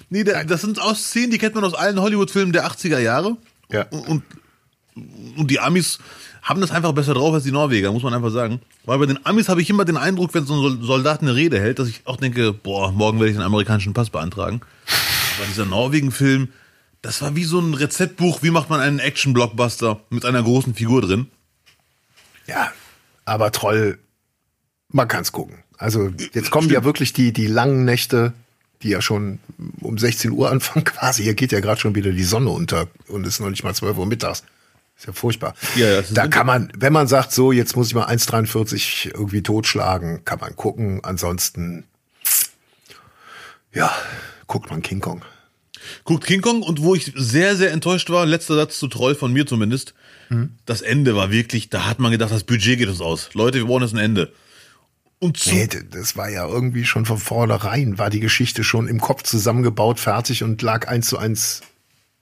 A: Nee, da- das sind auch Szenen, die kennt man aus allen Hollywood-Filmen der 80er Jahre.
B: Ja.
A: Und, und, die Amis haben das einfach besser drauf als die Norweger, muss man einfach sagen. Weil bei den Amis habe ich immer den Eindruck, wenn so ein Sol- Soldat eine Rede hält, dass ich auch denke, boah, morgen werde ich den amerikanischen Pass beantragen. Aber dieser Norwegen-Film, das war wie so ein Rezeptbuch, wie macht man einen Action-Blockbuster mit einer großen Figur drin.
B: Ja, aber Troll, man kann's gucken. Also jetzt kommen ja wirklich die, die langen Nächte, die ja schon um 16 Uhr [LAUGHS] anfangen quasi. Hier geht ja gerade schon wieder die Sonne unter und es ist noch nicht mal 12 Uhr mittags. Ist ja furchtbar.
A: Ja,
B: da kann man, wenn man sagt, so, jetzt muss ich mal 1,43 irgendwie totschlagen, kann man gucken. Ansonsten, ja, guckt man King Kong.
A: Guckt King Kong und wo ich sehr, sehr enttäuscht war, letzter Satz zu Troll von mir zumindest, das Ende war wirklich, da hat man gedacht, das Budget geht uns aus. Leute, wir brauchen jetzt ein Ende. Und zu,
B: Nee, das war ja irgendwie schon von vornherein, war die Geschichte schon im Kopf zusammengebaut, fertig und lag eins zu eins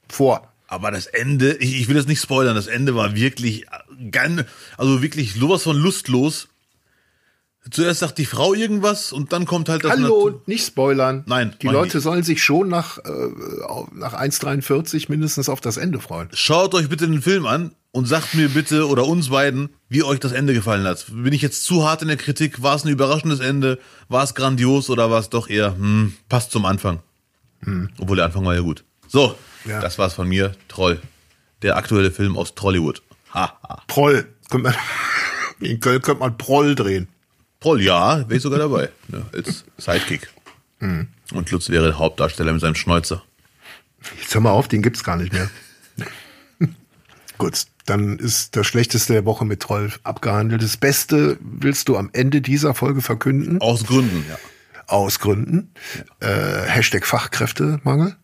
B: vor.
A: aber das Ende, ich, ich will das nicht spoilern, das Ende war wirklich ganz, also wirklich sowas von lustlos. Zuerst sagt die Frau irgendwas und dann kommt halt das
B: Hallo,
A: Nat-
B: nicht spoilern.
A: Nein,
B: Die Leute
A: nicht.
B: sollen sich schon nach, äh, nach 1,43 mindestens auf das Ende freuen.
A: Schaut euch bitte den Film an und sagt mir bitte oder uns beiden, wie euch das Ende gefallen hat. Bin ich jetzt zu hart in der Kritik? War es ein überraschendes Ende? War es grandios oder war es doch eher, hm, passt zum Anfang? Obwohl der Anfang war ja gut. So,
B: Ja.
A: das war's von mir. Troll. Der aktuelle Film aus Trollywood. Ha, ha.
B: Proll. [LAUGHS] In Köln könnte man Proll drehen.
A: Troll, ja, wäre ich sogar dabei. [LAUGHS] Ne, als Sidekick. Und Lutz wäre der Hauptdarsteller mit seinem Schnäuzer.
B: Jetzt hör mal auf, den gibt's gar nicht mehr. [LAUGHS] Gut, dann ist das Schlechteste der Woche mit Troll abgehandelt. Das Beste willst du am Ende dieser Folge verkünden?
A: Aus Gründen, ja.
B: Aus Gründen. Äh, Hashtag Fachkräftemangel.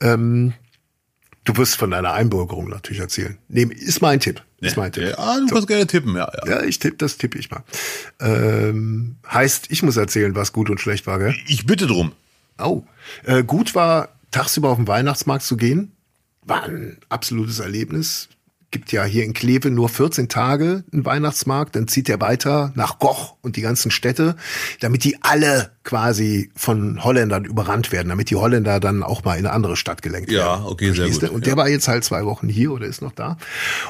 B: Ähm, du wirst von deiner Einbürgerung natürlich erzählen. Nee, ist mein Tipp. Ist mein Tipp.
A: Ja, ah, du kannst gerne tippen, ja. ja.
B: Ja, ich tippe, das tippe ich mal. Ähm, heißt, ich muss erzählen, was gut und schlecht war, gell?
A: Ich bitte drum.
B: Oh. Äh, gut war, tagsüber auf den Weihnachtsmarkt zu gehen. War ein absolutes Erlebnis. Gibt ja hier in Kleve nur 14 Tage einen Weihnachtsmarkt. Dann zieht er weiter nach Goch und die ganzen Städte, damit die alle quasi von Holländern überrannt werden, damit die Holländer dann auch mal in eine andere Stadt gelenkt
A: Ja,
B: werden.
A: okay, sehr gut,
B: Und
A: ja.
B: der war jetzt halt zwei Wochen hier oder ist noch da.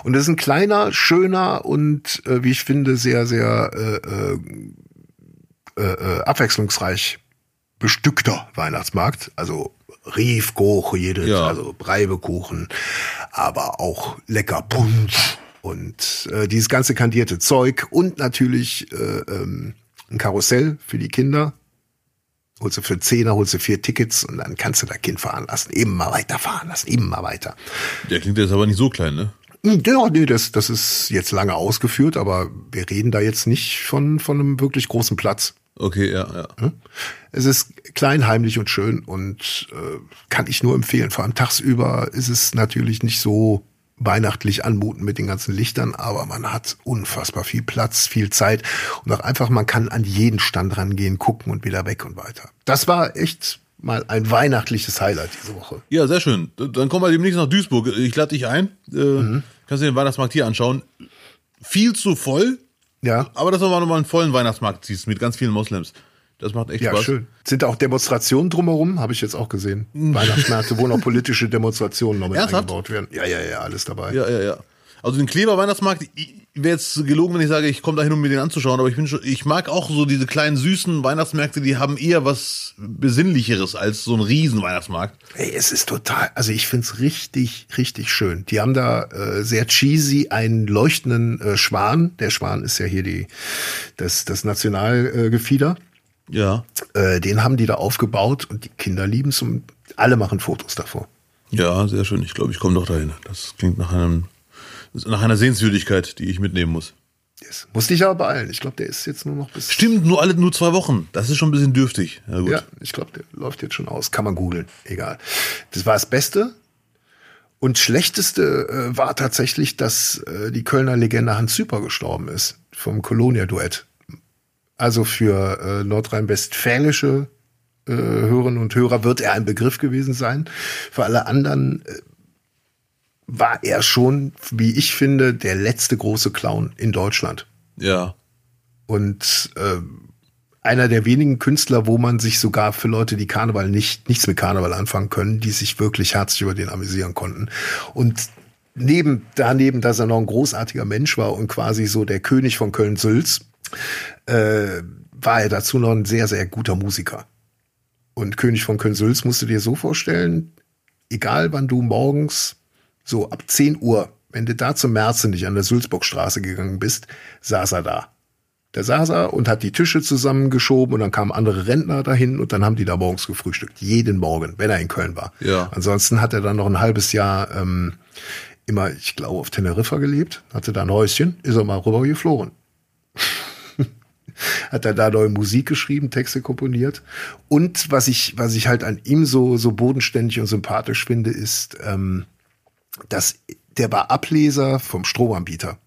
B: Und das ist ein kleiner, schöner und, äh, wie ich finde, sehr, sehr äh, äh, äh, äh, abwechslungsreich bestückter Weihnachtsmarkt. Also Riefkuchen, jedes,
A: Ja.
B: also Breibekuchen, aber auch lecker Punsch und äh, dieses ganze kandierte Zeug und natürlich äh, ähm, ein Karussell für die Kinder. Holst du für Zehner, holst du vier Tickets und dann kannst du dein Kind fahren lassen. Mal weiter fahren lassen, mal weiter.
A: Der klingt jetzt aber nicht so klein, ne?
B: Hm, Ja, nee, das, das ist jetzt lange ausgeführt, aber wir reden da jetzt nicht von, von einem wirklich großen Platz.
A: Okay, ja, ja.
B: Es ist klein, heimlich und schön und äh, kann ich nur empfehlen. Vor allem tagsüber ist es natürlich nicht so weihnachtlich anmuten mit den ganzen Lichtern, aber man hat unfassbar viel Platz, viel Zeit und auch einfach, man kann an jeden Stand rangehen, gucken und wieder weg und weiter. Das war echt mal ein weihnachtliches Highlight diese Woche.
A: Ja, sehr schön. Dann komm mal demnächst nach Duisburg. Ich lade dich ein. Äh, Kannst du den Weihnachtsmarkt hier anschauen. Viel zu voll,
B: Ja,
A: aber dass du mal nochmal einen vollen Weihnachtsmarkt siehst mit ganz vielen Moslems. Das macht echt
B: ja,
A: Spaß.
B: schön. Sind auch Demonstrationen drumherum, habe ich jetzt auch gesehen. [LAUGHS] Weihnachtsmärkte, wo noch politische Demonstrationen noch mit
A: Ernsthaft?
B: eingebaut werden. Ja, ja, ja, alles dabei.
A: Ja, ja, ja. Also den Kleber Weihnachtsmarkt, wäre jetzt gelogen, wenn ich sage, ich komme da hin, um mir den anzuschauen, aber ich bin schon, ich mag auch so diese kleinen süßen Weihnachtsmärkte, die haben eher was Besinnlicheres als so ein riesen Weihnachtsmarkt.
B: Ey, es ist total, also ich find's richtig, richtig schön. Die haben da äh, sehr cheesy einen leuchtenden äh, Schwan. Der Schwan ist ja hier die, das, das Nationalgefieder. Äh.
A: Ja.
B: äh, den haben die da aufgebaut und die Kinder lieben's und alle machen Fotos davor.
A: Ja, sehr schön. Ich glaube, ich komme doch dahin. Das klingt nach einem, nach einer Sehenswürdigkeit, die ich mitnehmen muss.
B: Yes. Musste ich aber beeilen. Ich glaube, der ist jetzt nur noch bis.
A: Stimmt, nur alle nur zwei Wochen. Das ist schon ein bisschen dürftig. Ja, gut.
B: Ja, ich glaube, der läuft jetzt schon aus. Kann man googeln. Egal. Das war das Beste. Und schlechteste äh, war tatsächlich, dass äh, die Kölner Legende Hans Süper gestorben ist vom Colonia-Duett. Also für äh, nordrhein-westfälische äh, Hörerinnen und Hörer wird er ein Begriff gewesen sein. Für alle anderen äh, war er schon, wie ich finde, der letzte große Clown in Deutschland
A: Ja.
B: und äh, einer der wenigen Künstler, wo man sich sogar für Leute, die Karneval nicht nichts mit Karneval anfangen können, die sich wirklich herzlich über den amüsieren konnten. Und neben daneben, dass er noch ein großartiger Mensch war und quasi so der König von Köln-Sülz, äh, war er dazu noch ein sehr sehr guter Musiker. Und König von Köln-Sülz musst du dir so vorstellen, egal wann du morgens so ab 10 Uhr, wenn du da zum Märzen nicht an der Sülzburgstraße gegangen bist, saß er da. Da saß er und hat die Tische zusammengeschoben und dann kamen andere Rentner dahin und dann haben die da morgens gefrühstückt. Jeden Morgen, wenn er in Köln war.
A: Ja.
B: Ansonsten hat er dann noch ein halbes Jahr ähm, immer, ich glaube, auf Teneriffa gelebt, hatte da ein Häuschen, ist er mal rüber geflogen. [LAUGHS] hat er da neue Musik geschrieben, Texte komponiert. Und was ich, was ich halt an ihm so, so bodenständig und sympathisch finde, ist, ähm, dass der war Ableser vom Stromanbieter.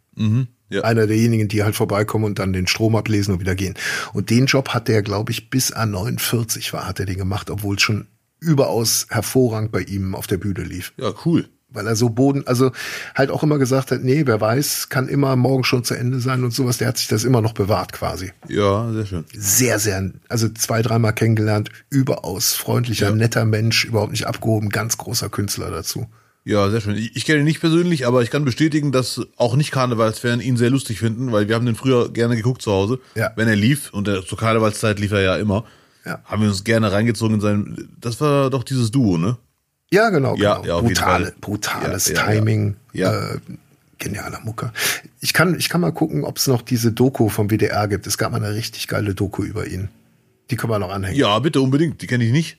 A: ja.
B: Einer derjenigen, die halt vorbeikommen und dann den Strom ablesen und wieder gehen. Und den Job hat der, glaube ich, bis er 49 war, hat er den gemacht, obwohl es schon überaus hervorragend bei ihm auf der Bühne lief.
A: Ja, cool.
B: Weil er so Boden, also halt auch immer gesagt hat, nee, wer weiß, kann immer morgen schon zu Ende sein und sowas. Der hat sich das immer noch bewahrt quasi.
A: Ja, sehr schön.
B: Sehr, sehr, also zwei, dreimal kennengelernt, überaus freundlicher,
A: Ja.
B: netter Mensch, überhaupt nicht abgehoben, ganz großer Künstler dazu.
A: Ja, sehr schön. Ich, kenne ihn nicht persönlich, aber ich kann bestätigen, dass auch nicht Karnevalsfans ihn sehr lustig finden, weil wir haben den früher gerne geguckt zu Hause.
B: Ja.
A: Wenn er lief, und der, zur Karnevalszeit lief er ja immer,
B: Ja.
A: haben wir uns gerne reingezogen in sein, das war doch dieses Duo, ne?
B: Ja, genau.
A: Ja,
B: genau.
A: ja,
B: Brutale, brutales
A: ja,
B: Timing.
A: Ja.
B: Äh, genialer Mucker. Ich kann, ich kann mal gucken, ob es noch diese Doku vom WDR gibt. Es gab mal eine richtig geile Doku über ihn. Die können wir noch anhängen.
A: Ja, bitte unbedingt. Die kenne ich nicht.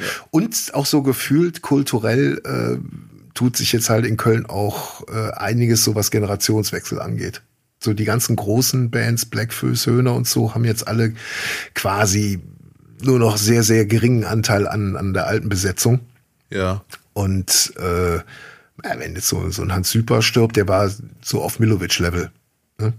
B: Ja. Und auch so gefühlt kulturell äh, tut sich jetzt halt in Köln auch äh, einiges, so was Generationswechsel angeht. So die ganzen großen Bands, Blackfoes, Höhner und so, haben jetzt alle quasi nur noch sehr, sehr geringen Anteil an, an der alten Besetzung.
A: Ja.
B: Und äh, wenn jetzt so, so ein Hans Süper stirbt, der war so auf Milovic-Level ne?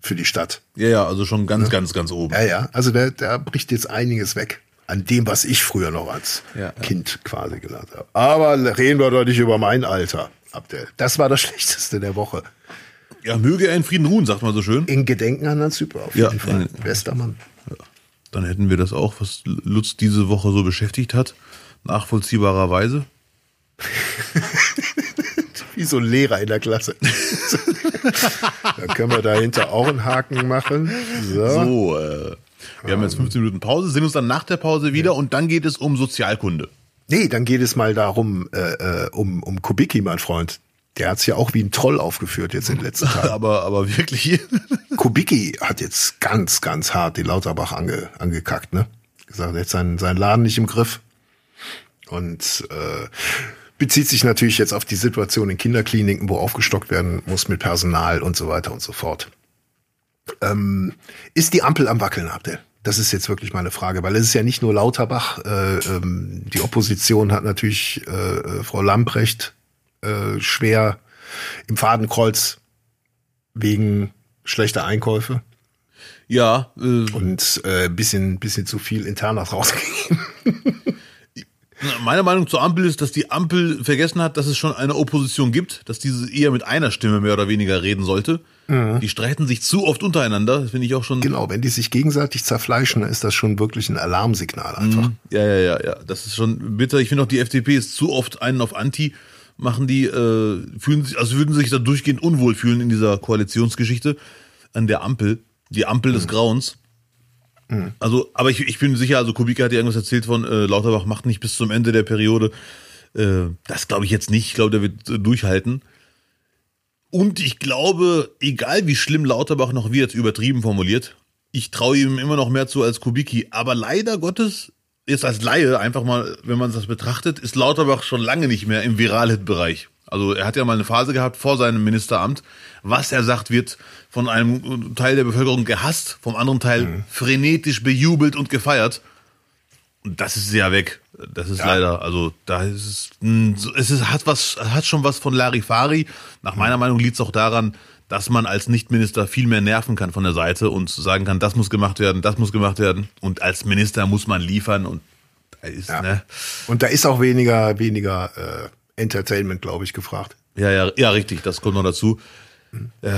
B: für die Stadt.
A: Ja, ja, also schon ganz, ganz, ganz oben.
B: Ja, ja, also da, da bricht jetzt einiges weg an dem, was ich früher noch als
A: Ja, ja.
B: Kind quasi gelernt habe. Aber reden wir doch nicht über mein Alter, Abdel. Das war das [LAUGHS] Schlechteste der Woche.
A: Ja, möge er in Frieden ruhen, sagt man so schön.
B: In Gedenken an Hans Süper auf
A: Ja,
B: jeden Fall.
A: in-
B: Bester Mann.
A: Dann hätten wir das auch, was Lutz diese Woche so beschäftigt hat, nachvollziehbarerweise. [LAUGHS]
B: Wie so ein Lehrer in der Klasse. [LAUGHS] Dann können wir dahinter auch einen Haken machen. So.
A: So, äh, wir haben jetzt 15 Minuten Pause, sehen uns dann nach der Pause wieder und dann geht es um Sozialkunde.
B: Nee, dann geht es mal darum, äh, äh, um, um Kubicki, mein Freund. Der hat's ja auch wie ein Troll aufgeführt jetzt in den letzten Tagen. [LAUGHS]
A: Aber, aber wirklich. [LAUGHS]
B: Kubicki hat jetzt ganz, ganz hart die Lauterbach ange, angekackt, ne? Gesagt, er hat seinen, seinen Laden nicht im Griff. Und äh, bezieht sich natürlich jetzt auf die Situation in Kinderkliniken, wo aufgestockt werden muss mit Personal und so weiter und so fort. Ähm, ist die Ampel am Wackeln, Abdel? Das ist jetzt wirklich meine Frage, weil es ist ja nicht nur Lauterbach. Äh, ähm, die Opposition hat natürlich äh, äh Frau Lamprecht äh, schwer im Fadenkreuz wegen schlechter Einkäufe.
A: Ja.
B: Äh, und äh, bisschen, bisschen zu viel Internas rausgegeben. [LAUGHS]
A: Meine Meinung zur Ampel ist, dass die Ampel vergessen hat, dass es schon eine Opposition gibt, dass diese eher mit einer Stimme mehr oder weniger reden sollte. Mhm. Die streiten sich zu oft untereinander, das finde ich auch schon.
B: Genau, wenn die sich gegenseitig zerfleischen, dann ist das schon wirklich ein Alarmsignal einfach. Mhm.
A: Ja, ja, ja, ja. Das ist schon bitter. Ich finde auch, die FDP ist zu oft einen auf Anti, machen die, äh, fühlen sich, also würden sich da durchgehend unwohl fühlen in dieser Koalitionsgeschichte an der Ampel, die Ampel mhm. des Grauens. Mhm. Also, aber ich, ich bin sicher, also Kubika hat ja irgendwas erzählt von äh, Lauterbach macht nicht bis zum Ende der Periode. Äh, das glaube ich jetzt nicht. Ich glaube, der wird äh, durchhalten. Und ich glaube, egal wie schlimm Lauterbach noch wird, übertrieben formuliert, ich traue ihm immer noch mehr zu als Kubicki. Aber leider Gottes, jetzt als Laie, einfach mal, wenn man das betrachtet, ist Lauterbach schon lange nicht mehr im Viralhit-Bereich. Also er hat ja mal eine Phase gehabt vor seinem Ministeramt. Was er sagt, wird von einem Teil der Bevölkerung gehasst, vom anderen Teil mhm. frenetisch bejubelt und gefeiert. Und das ist sehr weg. Das ist ja. leider, also da ist es, es ist, hat was, hat schon was von Larifari. Nach mhm. meiner Meinung liegt es auch daran, dass man als Nichtminister viel mehr nerven kann von der Seite und sagen kann, das muss gemacht werden, das muss gemacht werden. Und als Minister muss man liefern und
B: da ist, ja. ne? Und da ist auch weniger, weniger äh, Entertainment, glaube ich, gefragt.
A: Ja, ja, ja, richtig, das kommt noch dazu.
B: Mhm. Äh,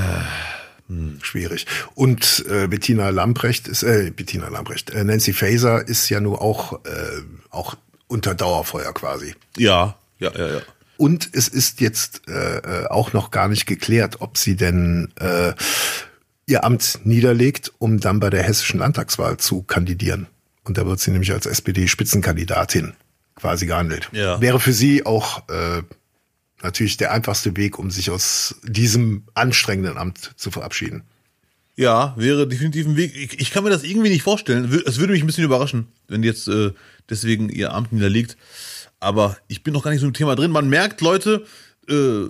B: hm. Schwierig. Und äh, Bettina Lamprecht ist, äh, Bettina Lamprecht, äh, Nancy Faeser ist ja nur auch, äh, auch unter Dauerfeuer quasi.
A: Ja, ja, ja, ja.
B: Und es ist jetzt äh, äh, auch noch gar nicht geklärt, ob sie denn äh, ihr Amt niederlegt, um dann bei der hessischen Landtagswahl zu kandidieren. Und da wird sie nämlich als SPD-Spitzenkandidatin quasi gehandelt. Ja. Wäre für sie auch äh, natürlich der einfachste Weg, um sich aus diesem anstrengenden Amt zu verabschieden.
A: Ja, wäre definitiv ein Weg. Ich, ich kann mir das irgendwie nicht vorstellen. Es würde mich ein bisschen überraschen, wenn jetzt äh, deswegen ihr Amt niederlegt. Aber ich bin noch gar nicht so im Thema drin. Man merkt, Leute, äh,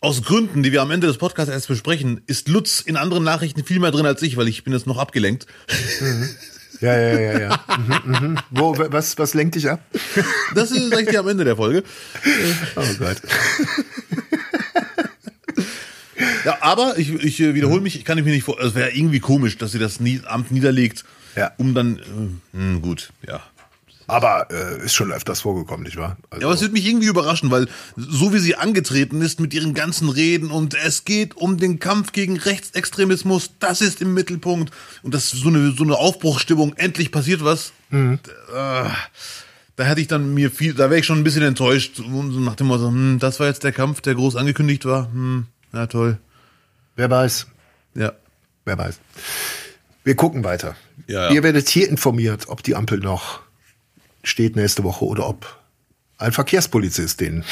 A: aus Gründen, die wir am Ende des Podcasts erst besprechen, ist Lutz in anderen Nachrichten viel mehr drin als ich, weil ich bin jetzt noch abgelenkt.
B: Mhm. Ja, ja, ja, ja. Mhm, mhm. Wo, was, was lenkt dich ab?
A: Das ist gleich am Ende der Folge.
B: Oh Gott.
A: Ja, aber ich, ich wiederhole mich, ich kann mich nicht vor. Es wäre irgendwie komisch, dass sie das Amt niederlegt, ja. um dann. Äh, hm, gut, ja.
B: Aber äh, ist schon öfters vorgekommen, nicht wahr?
A: Also ja, aber es wird mich irgendwie überraschen, weil so wie sie angetreten ist mit ihren ganzen Reden und es geht um den Kampf gegen Rechtsextremismus, das ist im Mittelpunkt und das ist so eine, so eine Aufbruchsstimmung, endlich passiert was. Mhm. Äh, da hätte ich dann mir viel, da wäre ich schon ein bisschen enttäuscht, nach dem Motto, hm, das war jetzt der Kampf, der groß angekündigt war. Hm, ja, toll.
B: Wer weiß.
A: Ja.
B: Wer weiß. Wir gucken weiter. Ja, ja. Ihr werdet hier informiert, ob die Ampel noch steht nächste Woche oder ob ein Verkehrspolizist den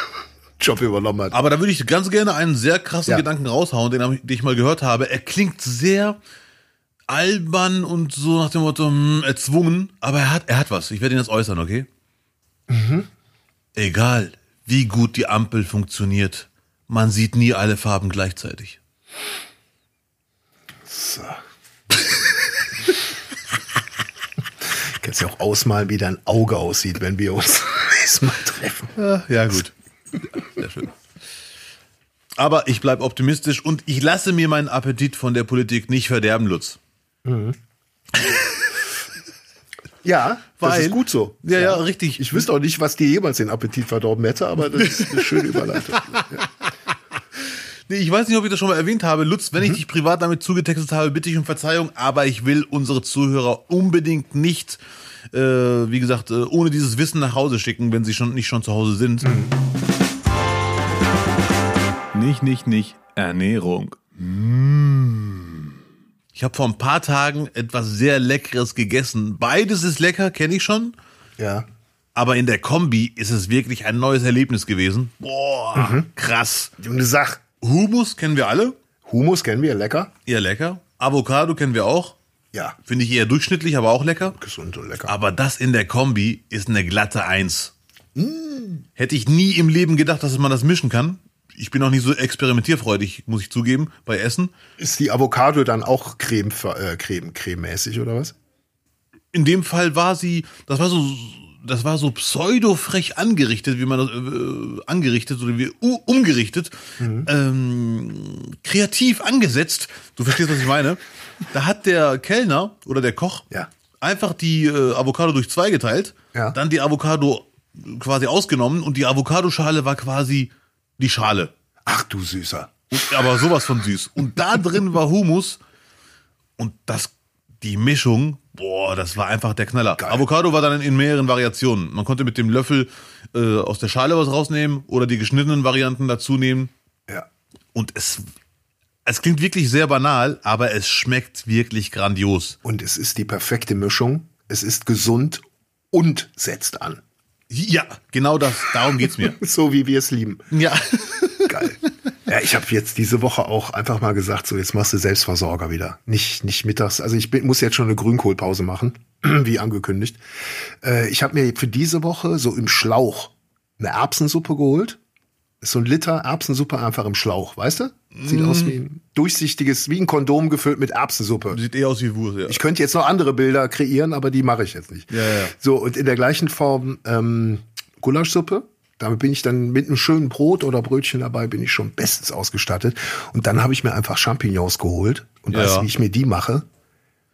B: [LAUGHS] Job übernommen hat.
A: Aber da würde ich ganz gerne einen sehr krassen ja. Gedanken raushauen, den, ich mal gehört habe. Er klingt sehr albern und so nach dem Motto hm, erzwungen, aber er hat, er hat was. Ich werde ihn jetzt äußern, okay? Mhm. Egal, wie gut die Ampel funktioniert, man sieht nie alle Farben gleichzeitig. So.
B: Kannst ja auch ausmalen, wie dein Auge aussieht, wenn wir uns [LAUGHS] mal treffen.
A: Ja, gut. Sehr schön. Aber ich bleibe optimistisch und ich lasse mir meinen Appetit von der Politik nicht verderben, Lutz. Mhm.
B: Ja, Weil, das ist gut so.
A: Ja, ja, ja, richtig.
B: Ich wüsste auch nicht, was dir jemals den Appetit verdorben hätte, aber das ist eine schöne [LAUGHS] Überleitung. Ja.
A: Nee, ich weiß nicht, ob ich das schon mal erwähnt habe. Lutz, wenn mhm. ich dich privat damit zugetextet habe, bitte ich um Verzeihung, aber ich will unsere Zuhörer unbedingt nicht, äh, wie gesagt, äh, ohne dieses Wissen nach Hause schicken, wenn sie schon nicht schon zu Hause sind. Mhm. Nicht, nicht, nicht. Ernährung. Mmh. Ich habe vor ein paar Tagen etwas sehr Leckeres gegessen. Beides ist lecker, kenne ich schon.
B: Ja.
A: Aber in der Kombi ist es wirklich ein neues Erlebnis gewesen. Boah, mhm. krass.
B: Junge Sach.
A: Humus kennen wir alle.
B: Humus kennen wir, lecker.
A: Eher lecker. Avocado kennen wir auch.
B: Ja.
A: Finde ich eher durchschnittlich, aber auch lecker.
B: Gesund und lecker.
A: Aber das in der Kombi ist eine glatte Eins. Mm. Hätte ich nie im Leben gedacht, dass man das mischen kann. Ich bin auch nicht so experimentierfreudig, muss ich zugeben, bei Essen.
B: Ist die Avocado dann auch creme, äh, creme, crememäßig oder was?
A: In dem Fall war sie, das war so, das war so pseudo-frech angerichtet, wie man das äh, angerichtet oder wie uh, umgerichtet, mhm. ähm, kreativ angesetzt. Du verstehst, was ich meine? Da hat der Kellner oder der Koch
B: ja.
A: einfach die äh, Avocado durch zwei geteilt,
B: Ja.
A: dann die Avocado quasi ausgenommen und die Avocadoschale war quasi die Schale.
B: Ach du Süßer.
A: Und, aber sowas von süß. Und da drin war Humus und das, die Mischung, boah, das war einfach der Knaller.
B: Geil.
A: Avocado war dann in mehreren Variationen. Man konnte mit dem Löffel äh, aus der Schale was rausnehmen oder die geschnittenen Varianten dazu nehmen.
B: Ja.
A: Und es, es klingt wirklich sehr banal, aber es schmeckt wirklich grandios.
B: Und es ist die perfekte Mischung. Es ist gesund und setzt an.
A: Ja, genau das. Darum geht's mir. [LAUGHS]
B: So wie wir es lieben.
A: Ja.
B: Ja, ich habe jetzt diese Woche auch einfach mal gesagt, so jetzt machst du Selbstversorger wieder. Nicht, nicht mittags. Also ich bin, muss jetzt schon eine Grünkohlpause machen, [CLEARS THROAT] wie angekündigt. Äh, ich habe mir für diese Woche so im Schlauch eine Erbsensuppe geholt. Ist so ein Liter Erbsensuppe einfach im Schlauch, weißt du? Sieht aus wie ein durchsichtiges, wie ein Kondom gefüllt mit Erbsensuppe.
A: Sieht eher aus wie Wurst, ja.
B: Ich könnte jetzt noch andere Bilder kreieren, aber die mache ich jetzt nicht.
A: Ja, ja.
B: So, und in der gleichen Form ähm, Gulaschsuppe. Damit bin ich dann mit einem schönen Brot oder Brötchen dabei, bin ich schon bestens ausgestattet. Und dann habe ich mir einfach Champignons geholt. Und
A: Ja.
B: weißt du, wie ich mir die mache?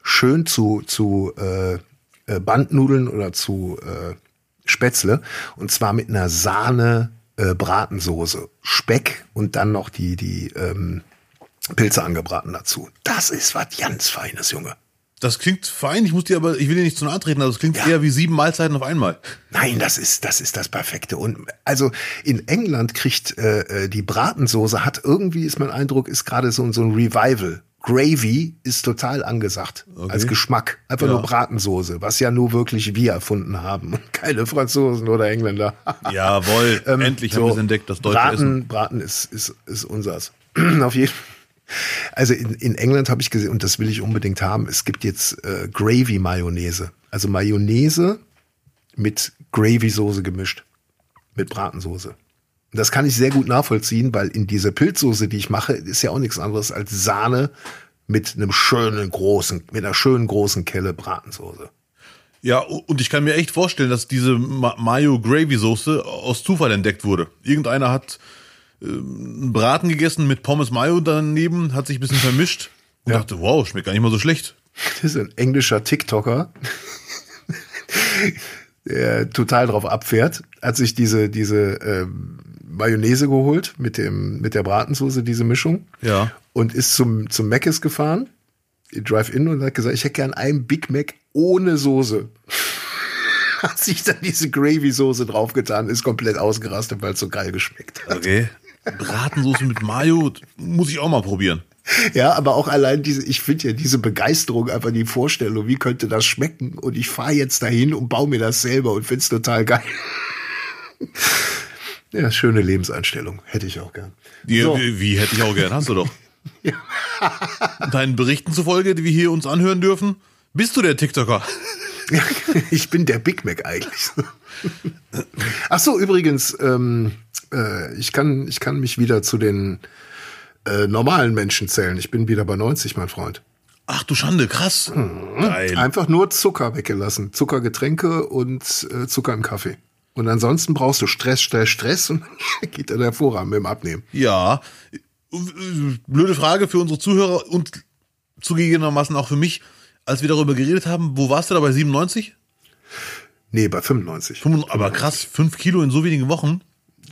B: Schön zu, zu äh, äh, Bandnudeln oder zu äh, Spätzle. Und zwar mit einer Sahne äh, Bratensoße. Speck und dann noch die, die ähm, Pilze angebraten dazu. Das ist was ganz Feines, Junge.
A: Das klingt fein, ich muss dir aber, ich will dir nicht zu nahe treten, also es klingt
B: Ja.
A: eher wie sieben Mahlzeiten auf einmal.
B: Nein, das ist das ist das Perfekte. Und also in England kriegt äh, äh, die Bratensoße hat irgendwie ist mein Eindruck ist gerade so, so ein Revival. Gravy ist total angesagt als Geschmack. Einfach
A: Ja.
B: nur Bratensoße, was ja nur wirklich wir erfunden haben keine Franzosen oder Engländer. [LAUGHS]
A: Jawohl,
B: Ähm,
A: endlich haben
B: so,
A: wir es entdeckt, das deutsche
B: Braten,
A: Essen.
B: Braten ist, ist, ist unsers. [CLEARS THROAT] Auf jeden Also in, in England habe ich gesehen, und das will ich unbedingt haben, es gibt jetzt äh, Gravy-Mayonnaise. Also Mayonnaise mit Gravy-Soße gemischt. Mit Bratensoße. Das kann ich sehr gut nachvollziehen, weil in dieser Pilzsoße, die ich mache, ist ja auch nichts anderes als Sahne mit einem schönen großen, mit einer schönen großen Kelle Bratensoße.
A: Ja, und ich kann mir echt vorstellen, dass diese Ma- Mayo Gravy Soße aus Zufall entdeckt wurde. Irgendeiner hat einen Braten gegessen mit Pommes Mayo daneben, hat sich ein bisschen vermischt und
B: Ja.
A: dachte, wow, schmeckt gar nicht mal so schlecht.
B: Das ist ein englischer TikToker, [LAUGHS] der total drauf abfährt, hat sich diese, diese ähm, Mayonnaise geholt mit, dem, mit der Bratensoße, diese Mischung.
A: Ja.
B: Und ist zum, zum Mc's gefahren, in Drive-In, und hat gesagt, ich hätte gern einen Big Mac ohne Soße. [LAUGHS] Hat sich dann diese Gravy-Soße draufgetan, ist komplett ausgerastet, weil es so geil geschmeckt hat.
A: Okay. Bratensoße mit Mayo, muss ich auch mal probieren.
B: Ja, aber auch allein diese, ich finde ja diese Begeisterung, einfach die Vorstellung, wie könnte das schmecken? Und ich fahre jetzt dahin und baue mir das selber und find's total geil. [LAUGHS] Ja, schöne Lebenseinstellung. Hätte ich auch gern.
A: Die,
B: So.
A: wie, wie hätte ich auch gern, hast du doch. [LAUGHS] Deinen Berichten zufolge, die wir hier uns anhören dürfen, bist du der TikToker. [LAUGHS]
B: Ich bin der Big Mac eigentlich. Ach so, übrigens, ähm, äh, ich, kann, ich kann mich wieder zu den äh, normalen Menschen zählen. Ich bin wieder bei 90, mein Freund.
A: Ach du Schande, krass.
B: Mhm.
A: Geil.
B: Einfach nur Zucker weggelassen. Zuckergetränke und äh, Zucker im Kaffee. Und ansonsten brauchst du Stress, Stress, Stress und [LAUGHS] geht dann hervorragend mit dem Abnehmen.
A: Ja, blöde Frage für unsere Zuhörer und zugegebenermaßen auch für mich, als wir darüber geredet haben, wo warst du da bei 97?
B: Nee, bei 95.
A: Fünf- Aber krass, fünf Kilo in so wenigen Wochen.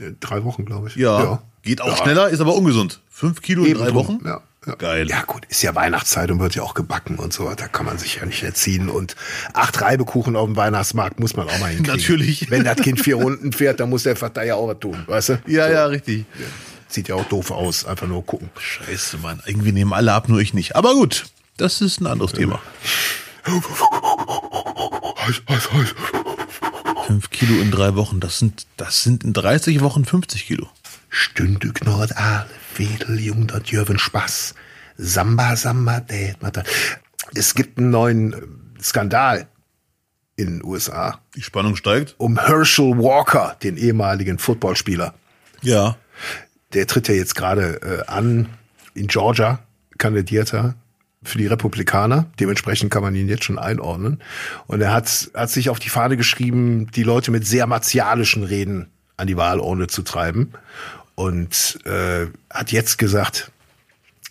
B: Äh, Drei Wochen, glaube ich.
A: Ja, geht auch
B: Ja.
A: schneller, ist aber ungesund. Fünf Kilo in
B: Eben
A: drei
B: drum.
A: Wochen?
B: Ja, ja.
A: Geil.
B: Ja, gut, ist ja Weihnachtszeit und wird ja auch gebacken und so. Da kann man sich ja nicht erziehen. Und acht Reibekuchen auf dem Weihnachtsmarkt muss man auch mal hinkriegen.
A: Natürlich. [LAUGHS]
B: Wenn das Kind vier Runden fährt, dann muss der Vater ja auch was tun, weißt du?
A: Ja,
B: So.
A: ja, richtig.
B: Sieht ja auch doof aus. Einfach nur gucken.
A: Scheiße, Mann. Irgendwie nehmen alle ab, nur ich nicht. Aber gut, das ist ein anderes Thema.
B: Heiß, heiß, heiß.
A: Fünf Kilo in drei Wochen, das sind, das sind in 30 Wochen 50 Kilo.
B: Stünde knurrt alle, Wedel, Jung, dat Jürgen Spaß. Samba, Samba, mata. Es gibt einen neuen äh, Skandal. in den USA.
A: Die Spannung steigt.
B: Um Herschel Walker, den ehemaligen Footballspieler.
A: Ja.
B: Der tritt ja jetzt gerade äh, an in Georgia, kandidiert er für die Republikaner. Dementsprechend kann man ihn jetzt schon einordnen. Und er hat, hat sich auf die Fahne geschrieben, die Leute mit sehr martialischen Reden an die Wahlurne zu treiben. Und äh, hat jetzt gesagt,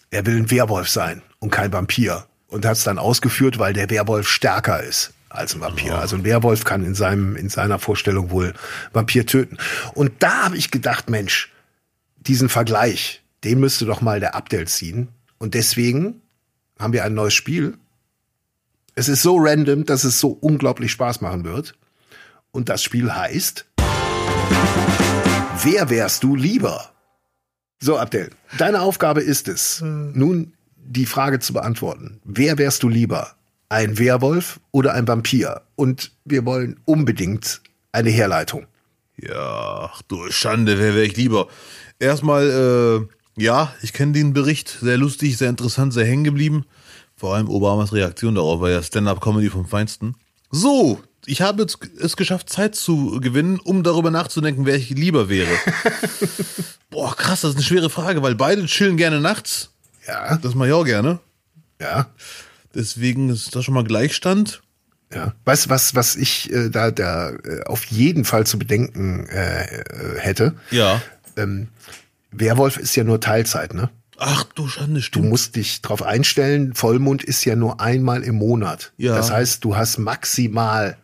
B: er will ein Werwolf sein und kein Vampir. Und hat es dann ausgeführt, weil der Werwolf stärker ist als ein Vampir. Also ein Werwolf kann in seinem in seiner Vorstellung wohl Vampir töten. Und da habe ich gedacht, Mensch, diesen Vergleich, den müsste doch mal der Abdel ziehen. Und deswegen haben wir ein neues Spiel. Es ist so random, dass es so unglaublich Spaß machen wird. Und das Spiel heißt Wer wärst du lieber? So, Abdel, deine Aufgabe ist es, nun die Frage zu beantworten. Wer wärst du lieber? Ein Werwolf oder ein Vampir? Und wir wollen unbedingt eine Herleitung.
A: Ja, ach du Schande, wer wäre ich lieber? Erstmal, äh, ja, ich kenne den Bericht, sehr lustig, sehr interessant, sehr hängen geblieben. Vor allem Obamas Reaktion darauf war ja Stand-up-Comedy vom Feinsten. So, ich habe es geschafft, Zeit zu gewinnen, um darüber nachzudenken, wer ich lieber wäre. [LAUGHS] Boah, krass, das ist eine schwere Frage, weil beide chillen gerne nachts.
B: Ja.
A: Das mache ich auch gerne.
B: Ja.
A: Deswegen ist das schon mal Gleichstand.
B: Ja. Weißt du, was, was ich äh, da, da äh, auf jeden Fall zu bedenken äh, äh, hätte?
A: Ja.
B: Ähm, Werwolf ist ja nur Teilzeit, ne?
A: Ach du Schande,
B: Du
A: stimmt.
B: musst dich drauf einstellen, Vollmond ist ja nur einmal im Monat.
A: Ja.
B: Das heißt, du hast maximal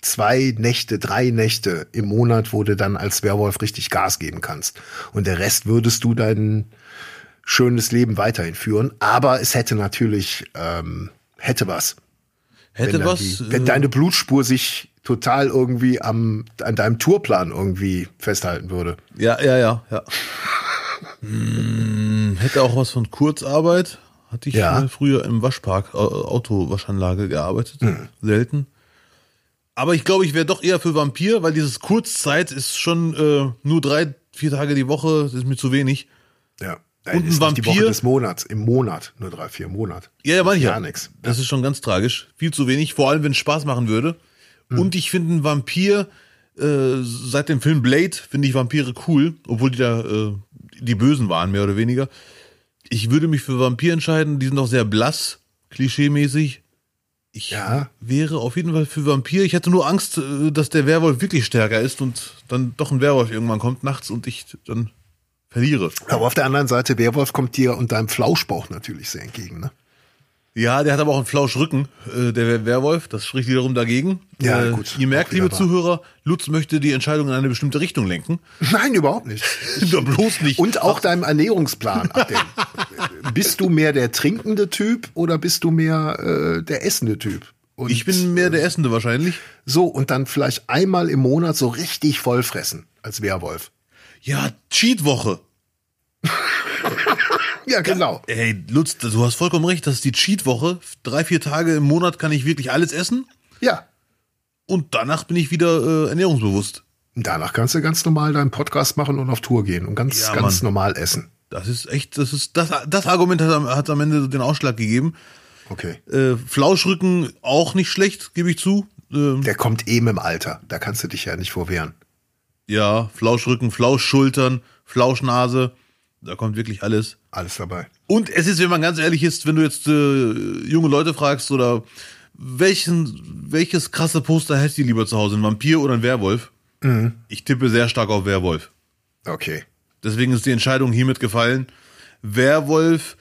B: zwei Nächte, drei Nächte im Monat, wo du dann als Werwolf richtig Gas geben kannst. Und der Rest würdest du dein schönes Leben weiterhin führen. Aber es hätte natürlich, ähm, hätte was.
A: Hätte
B: wenn
A: was.
B: Die,
A: äh,
B: wenn deine Blutspur sich total irgendwie am, an deinem Tourplan irgendwie festhalten würde.
A: Ja, ja, ja, ja. Hm, hätte auch was von Kurzarbeit. Hatte ich
B: Ja.
A: früher im Waschpark, Au- Autowaschanlage gearbeitet. Selten. Aber ich glaube, ich wäre doch eher für Vampir, weil dieses Kurzzeit ist schon äh, nur drei, vier Tage die Woche, das ist mir zu wenig.
B: Ja.
A: Und ein
B: ist nicht die Woche
A: Vampir?
B: des Monats, im Monat, nur drei, vier Monat.
A: Ja, ja, ich
B: Gar nix.
A: Das ist schon ganz tragisch. Viel zu wenig, vor allem wenn es Spaß machen würde.
B: Hm.
A: Und ich finde einen Vampir, äh, seit dem Film Blade finde ich Vampire cool, obwohl die da äh, die Bösen waren, mehr oder weniger. Ich würde mich für Vampir entscheiden, die sind auch sehr blass, klischeemäßig. Ich
B: Ja.
A: wäre auf jeden Fall für Vampir. Ich hätte nur Angst, äh, dass der Werwolf wirklich stärker ist und dann doch ein Werwolf irgendwann kommt nachts und ich dann verliere.
B: Aber auf der anderen Seite, Werwolf kommt dir und deinem Flauschbauch natürlich sehr entgegen, ne?
A: Ja, der hat aber auch einen Flauschrücken, äh, der Werwolf. Das spricht wiederum dagegen.
B: Ja,
A: äh,
B: gut,
A: Ihr merkt, liebe. Zuhörer, Lutz möchte die Entscheidung in eine bestimmte Richtung lenken.
B: Nein, überhaupt nicht. [LAUGHS]
A: Doch bloß nicht.
B: Und auch deinem Ernährungsplan. [LAUGHS] Bist du mehr der trinkende Typ oder bist du mehr äh, der essende Typ? Und
A: ich bin mehr der Essende wahrscheinlich.
B: so und dann vielleicht einmal im Monat so richtig vollfressen als Werwolf.
A: Ja, Cheat-Woche.
B: Ja, genau.
A: Ey, Lutz, du hast vollkommen recht. Das ist die Cheat-Woche. Drei, vier Tage im Monat kann ich wirklich alles essen.
B: Ja.
A: Und danach bin ich wieder äh, ernährungsbewusst.
B: Danach kannst du ganz normal deinen Podcast machen und auf Tour gehen und ganz,
A: Ja,
B: ganz
A: Mann.
B: normal essen.
A: Das ist echt, das ist, das, das Argument hat, am- hat am Ende den Ausschlag gegeben.
B: Okay.
A: Äh, Flauschrücken auch nicht schlecht, gebe ich zu. Ähm,
B: Der kommt eben im Alter. Da kannst du dich ja nicht vorwehren.
A: Ja, Flauschrücken, Flauschschultern, Flauschnase, da kommt wirklich alles.
B: Alles dabei.
A: Und es ist, wenn man ganz ehrlich ist, wenn du jetzt äh, junge Leute fragst oder welchen, welches krasse Poster hättest du lieber zu Hause, ein Vampir oder ein Werwolf? Ich tippe sehr stark auf Werwolf.
B: Okay.
A: Deswegen ist die Entscheidung hiermit gefallen. Werwolf,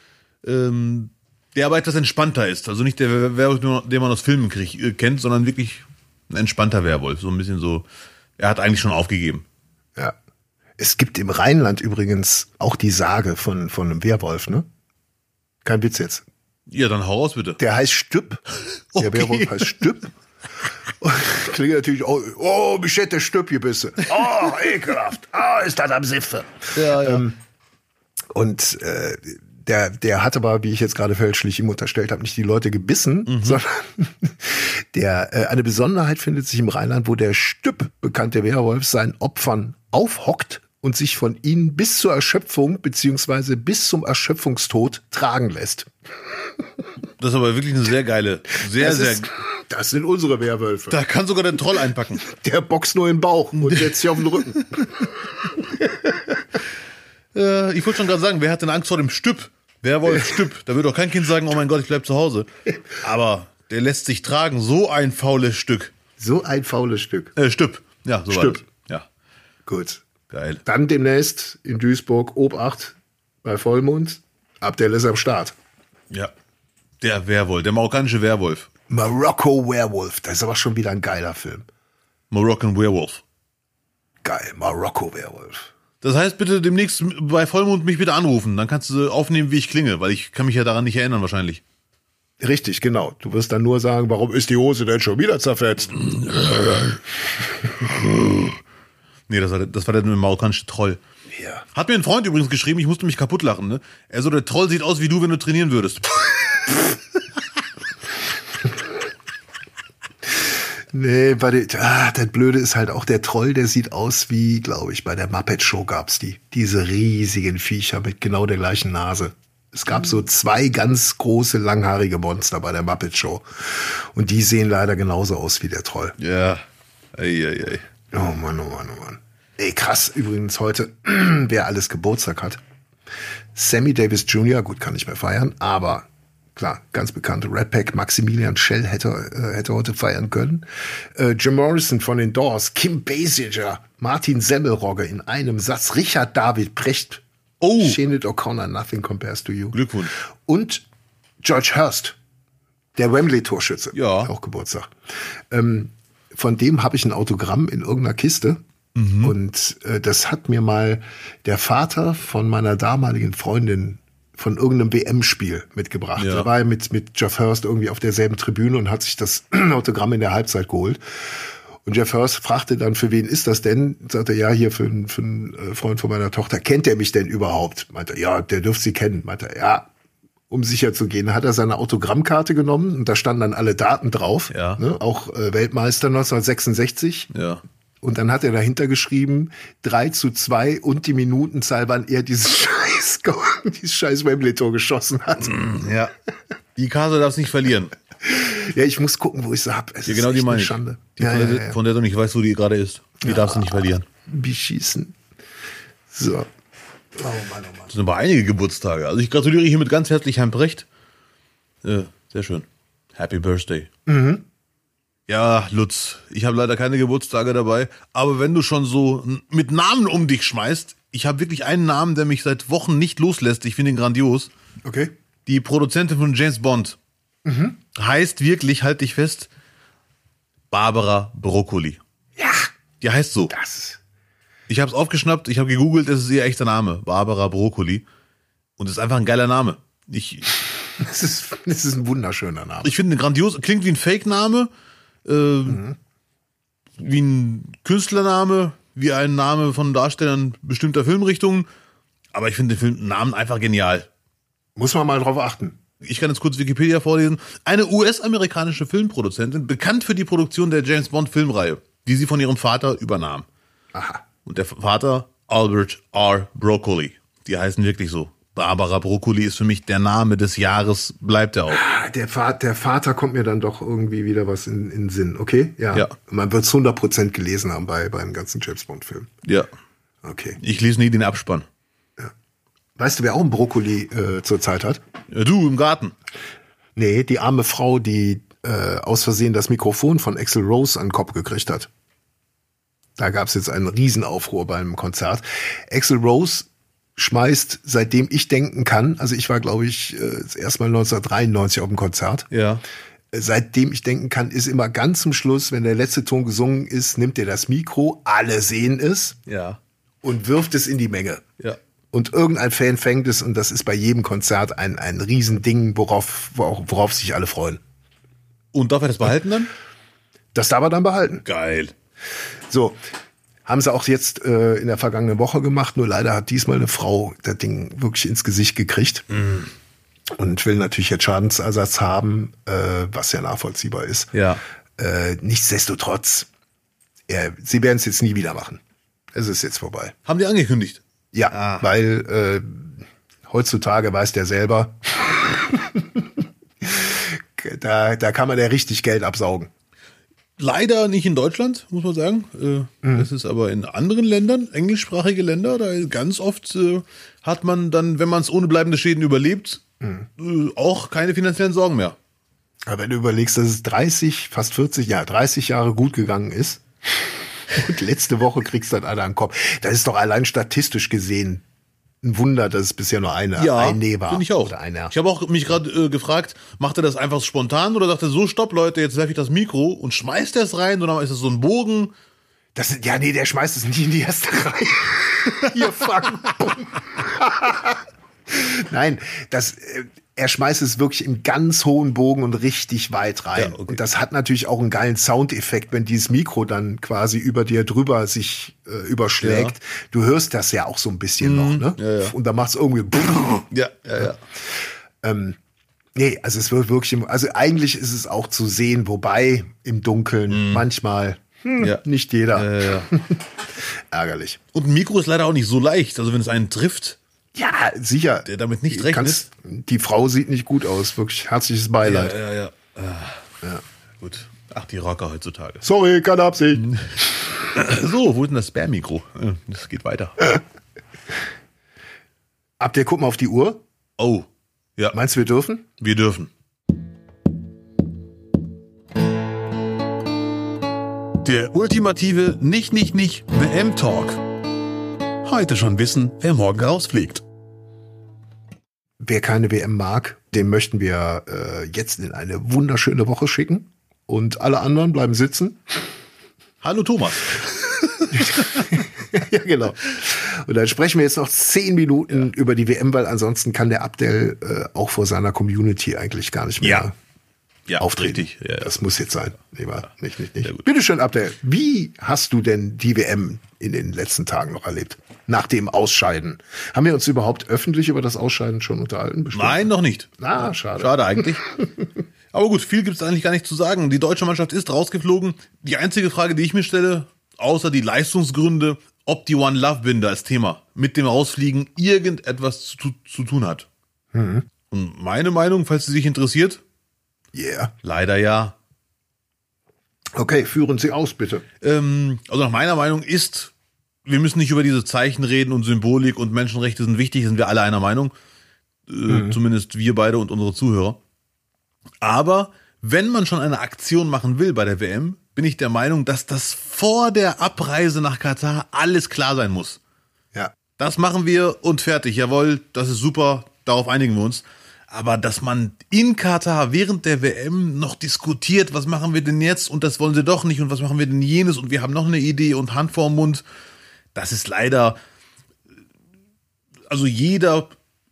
A: ähm, der aber etwas entspannter ist. Also nicht der Werwolf, den man aus Filmen krieg, äh, kennt, sondern wirklich ein entspannter Werwolf. So ein bisschen so, er hat eigentlich schon aufgegeben.
B: Ja. Es gibt im Rheinland übrigens auch die Sage von, von einem Werwolf, ne? Kein Witz jetzt.
A: Ja, dann hau raus bitte.
B: Der heißt Stüpp. [LAUGHS] Der
A: Okay.
B: Werwolf heißt Stüpp. [LAUGHS] Klingt natürlich, oh, oh mich hätte der Stüpp gebissen. Oh, [LAUGHS] ekelhaft. Ah, ist das am Siffe.
A: Ja, ja.
B: Und äh, der, der hat aber, wie ich jetzt gerade fälschlich ihm unterstellt habe, nicht die Leute gebissen,
A: Mhm.
B: sondern der äh, eine Besonderheit findet sich im Rheinland, wo der Stüpp, bekannte Werwolf, seinen Opfern aufhockt und sich von ihnen bis zur Erschöpfung beziehungsweise bis zum Erschöpfungstod tragen lässt.
A: Das ist aber wirklich eine sehr geile, sehr,
B: Das
A: sehr.
B: ist, Das sind unsere Werwölfe.
A: Da kann sogar der Troll einpacken.
B: Der boxt nur den Bauch und [LAUGHS] setzt sich auf den Rücken.
A: Äh, ich wollte schon gerade sagen, wer hat denn Angst vor dem Stüpp? Werwolf Stüpp. Da würde doch kein Kind sagen, oh mein Gott, ich bleib zu Hause. Aber der lässt sich tragen. So ein faules Stück.
B: So ein faules Stück.
A: Äh, Stüpp. Ja, so
B: Stüpp.
A: Ja,
B: Gut.
A: Geil.
B: Dann demnächst in Duisburg Obacht bei Vollmond. Abdel ist am Start.
A: Ja. Der Werwolf, der marokkanische Werwolf.
B: Morocco Werewolf. Das ist aber schon wieder ein geiler Film.
A: Moroccan Werewolf.
B: Geil. Morocco Werewolf.
A: Das heißt, bitte demnächst bei Vollmond mich bitte anrufen. Dann kannst du aufnehmen, wie ich klinge, weil ich kann mich ja daran nicht erinnern wahrscheinlich.
B: Richtig, genau. Du wirst dann nur sagen, warum ist die Hose denn schon wieder zerfetzt? [LAUGHS]
A: Nee, das war, der- das war der marokkanische Troll.
B: Ja.
A: Hat mir ein Freund übrigens geschrieben, ich musste mich kaputt lachen, ne? Er so, der Troll sieht aus wie du, wenn du trainieren würdest. [LAUGHS]
B: Nee, bei der, ah, das Blöde ist halt auch der Troll, der sieht aus wie, glaube ich, bei der Muppet Show gab's die. Diese riesigen Viecher mit genau der gleichen Nase. Es gab so zwei ganz große, langhaarige Monster bei der Muppet Show. Und die sehen leider genauso aus wie der Troll.
A: Ja. Ey, ey, ey.
B: Oh Mann, oh Mann, oh Mann. Ey, krass, übrigens heute, [CLEARS THROAT] wer alles Geburtstag hat. Sammy Davis Jr., gut, kann nicht mehr feiern, aber klar, ganz bekannte Red Pack, Maximilian Schell hätte, äh, hätte heute feiern können. Äh, Jim Morrison von den Doors, Kim Basinger, Martin Semmelrogge in einem Satz, Richard David Precht,
A: Oh.
B: Shannon O'Connor, Nothing Compares to You.
A: Glückwunsch.
B: Und George Hurst, der Wembley-Torschütze.
A: Ja.
B: Auch Geburtstag. Ähm, von dem habe ich ein Autogramm in irgendeiner Kiste. Und äh, das hat mir mal der Vater von meiner damaligen Freundin von irgendeinem WM-Spiel mitgebracht.
A: Ja.
B: Er war mit, mit Jeff Hurst irgendwie auf derselben Tribüne und hat sich das [CLEARS THROAT] Autogramm in der Halbzeit geholt. Und Jeff Hurst fragte dann, für wen ist das denn? Sagte, ja, hier für, einen- für einen äh, Freund von meiner Tochter. Kennt er mich denn überhaupt? Meinte, er, ja, der dürfte sie kennen. Meinte, er, ja, um sicher zu gehen, hat er seine Autogrammkarte genommen und da standen dann alle Daten drauf.
A: Ja.
B: Ne? Auch äh, Weltmeister 1966.
A: Ja.
B: Und dann hat er dahinter geschrieben, 3 zu 2 und die Minutenzahl, wann er dieses [LAUGHS] scheiß, dieses scheiß Wembley-Tor geschossen hat.
A: Ja. Die Karte darfst nicht verlieren.
B: Ja, ich muss gucken, wo ich sie hab. Es
A: Ja,
B: ist
A: genau die meine.
B: Schande.
A: Die,
B: ja,
A: von,
B: ja,
A: der,
B: ja.
A: von der du nicht weißt, wo die gerade ist. Die darfst du nicht verlieren.
B: Beschießen. So. Oh Mann, oh Mann.
A: Das sind aber einige Geburtstage. Also ich gratuliere hiermit ganz herzlich Herrn Brecht. Äh, sehr schön. Happy Birthday. Ja, Lutz, ich habe leider keine Geburtstage dabei, aber wenn du schon so mit Namen um dich schmeißt, ich habe wirklich einen Namen, der mich seit Wochen nicht loslässt. Ich finde ihn grandios.
B: Okay.
A: Die Produzentin von James Bond heißt wirklich, halt dich fest, Barbara Broccoli.
B: Ja,
A: Die heißt so.
B: das.
A: Ich habe es aufgeschnappt, ich habe gegoogelt, das ist ihr echter Name, Barbara Broccoli. Und es ist einfach ein geiler Name. Ich, [LAUGHS]
B: Das ist, das ist ein wunderschöner Name.
A: ich finde grandios, klingt wie ein Fake-Name, äh, wie ein Künstlername, wie ein Name von Darstellern bestimmter Filmrichtungen. Aber ich finde den Film, Namen einfach genial.
B: Muss man mal drauf achten.
A: Ich kann jetzt kurz Wikipedia vorlesen. Eine US-amerikanische Filmproduzentin, bekannt für die Produktion der James Bond Filmreihe, die sie von ihrem Vater übernahm.
B: Aha.
A: Und der Vater Albert R. Broccoli. Die heißen wirklich so. Barbara Broccoli ist für mich der Name des Jahres, bleibt er auch.
B: Ah, Der, Va- der Vater kommt mir dann doch irgendwie wieder was in, in den Sinn, okay? Ja.
A: Ja.
B: Man wird es 100% gelesen haben bei, beim ganzen James Bond-Film.
A: Ja.
B: Okay.
A: Ich lese nie den Abspann.
B: Weißt du, wer auch einen Brokkoli äh, zurzeit hat?
A: Ja, du im Garten.
B: Nee, die arme Frau, die äh, aus Versehen das Mikrofon von Axel Rose an den Kopf gekriegt hat. Da gab es jetzt einen Riesenaufruhr beim Konzert. Axel Rose schmeißt, seitdem ich denken kann, also ich war, glaube ich, äh, das erste Mal 1993 auf dem Konzert.
A: Ja.
B: Seitdem ich denken kann, ist immer ganz zum Schluss, wenn der letzte Ton gesungen ist, nimmt er das Mikro, alle sehen es
A: Ja.
B: und wirft es in die Menge.
A: Ja.
B: Und irgendein Fan fängt es und das ist bei jedem Konzert ein, ein Riesending, worauf, worauf sich alle freuen.
A: Und darf er das behalten dann?
B: Das darf er dann behalten.
A: Geil.
B: So, haben sie auch jetzt äh, in der vergangenen Woche gemacht, nur leider hat diesmal eine Frau das Ding wirklich ins Gesicht gekriegt. Und will natürlich jetzt Schadensersatz haben, äh, was ja nachvollziehbar ist.
A: Ja.
B: Äh, nichtsdestotrotz, er, sie werden es jetzt nie wieder machen. Es ist jetzt vorbei.
A: Haben die angekündigt?
B: Ja,
A: Ah.
B: weil äh, heutzutage weiß der selber, [LAUGHS] da, da kann man ja richtig Geld absaugen.
A: Leider nicht in Deutschland, muss man sagen. Äh, mhm. Das ist aber in anderen Ländern, englischsprachige Länder, da ganz oft äh, hat man dann, wenn man es ohne bleibende Schäden überlebt, mhm. äh, auch keine finanziellen Sorgen mehr.
B: Aber wenn du überlegst, dass es 30, fast 40 Jahre, 30 Jahre gut gegangen ist [LAUGHS] und letzte Woche kriegst du dann einer an den Kopf, das ist doch allein statistisch gesehen ein Wunder, dass es bisher nur eine
A: ja,
B: eine
A: war. Finde ich auch. Ich habe auch mich gerade äh, gefragt, macht er das einfach spontan oder sagt er so, stopp Leute, jetzt werfe ich das Mikro und schmeißt er es rein oder ist es so ein Bogen?
B: Das, ja, nee, der schmeißt es nicht in die erste Reihe. [LAUGHS] Hier, fuck. [LAUGHS] Nein, das, äh, er schmeißt es wirklich im ganz hohen Bogen und richtig weit rein. Ja, okay. Und das hat natürlich auch einen geilen Soundeffekt, wenn dieses Mikro dann quasi über dir drüber sich äh, überschlägt. Ja. Du hörst das ja auch so ein bisschen mhm. noch, ne? Ja, und dann macht es irgendwie.
A: Ja, ja, ja.
B: Ähm, nee, also es wird wirklich, also eigentlich ist es auch zu sehen, wobei im Dunkeln mhm. manchmal hm, ja. nicht jeder. [LAUGHS] Ärgerlich.
A: Und ein Mikro ist leider auch nicht so leicht. Also wenn es einen trifft,
B: ja, sicher.
A: Der damit nicht rechnet. Kannst,
B: die Frau sieht nicht gut aus. Wirklich herzliches Beileid.
A: Ja, ja, ja. Ah, ja. Gut. Ach, die Rocker heutzutage.
B: Sorry, keine Absicht. [LAUGHS]
A: so, wo ist denn das Sperrmikro? Das geht weiter. [LAUGHS]
B: Habt ihr, guck mal auf die Uhr.
A: Oh,
B: ja. Meinst du, wir dürfen?
A: Wir dürfen. Der ultimative Nicht-Nicht-Nicht WM-Talk. Heute schon wissen, wer morgen rausfliegt.
B: Wer keine WM mag, dem möchten wir äh, jetzt in eine wunderschöne Woche schicken. Und alle anderen bleiben sitzen.
A: Hallo Thomas. [LAUGHS]
B: ja, genau. Und dann sprechen wir jetzt noch zehn Minuten ja. über die WM, weil ansonsten kann der Abdel äh, auch vor seiner Community eigentlich gar nicht mehr
A: ja
B: ja, auftreten. Richtig.
A: Ja,
B: das muss jetzt sein. Nee, war nicht, nicht, nicht. Bitte schön, Abdel. Wie hast du denn die WM in den letzten Tagen noch erlebt? Nach dem Ausscheiden. Haben wir uns überhaupt öffentlich über das Ausscheiden schon unterhalten?
A: Bestimmt? Nein, noch nicht.
B: Ah, schade.
A: Schade eigentlich. [LAUGHS] Aber gut, viel gibt es eigentlich gar nicht zu sagen. Die deutsche Mannschaft ist rausgeflogen. Die einzige Frage, die ich mir stelle, außer die Leistungsgründe, ob die One Love Binde als Thema mit dem Rausfliegen irgendetwas zu, zu tun hat. Mhm. Und meine Meinung, falls sie sich interessiert,
B: Yeah.
A: Leider ja.
B: Okay, führen Sie aus, bitte.
A: Ähm, also nach meiner Meinung ist, wir müssen nicht über diese Zeichen reden und Symbolik und Menschenrechte sind wichtig, sind wir alle einer Meinung. Äh, mhm. Zumindest wir beide und unsere Zuhörer. Aber wenn man schon eine Aktion machen will bei der WM, bin ich der Meinung, dass das vor der Abreise nach Katar alles klar sein muss.
B: Ja.
A: Das machen wir und fertig. Jawohl, das ist super. Darauf einigen wir uns. Aber dass man in Katar während der WM noch diskutiert, was machen wir denn jetzt und das wollen sie doch nicht und was machen wir denn jenes und wir haben noch eine Idee und Hand vorm Mund, das ist leider, also jeder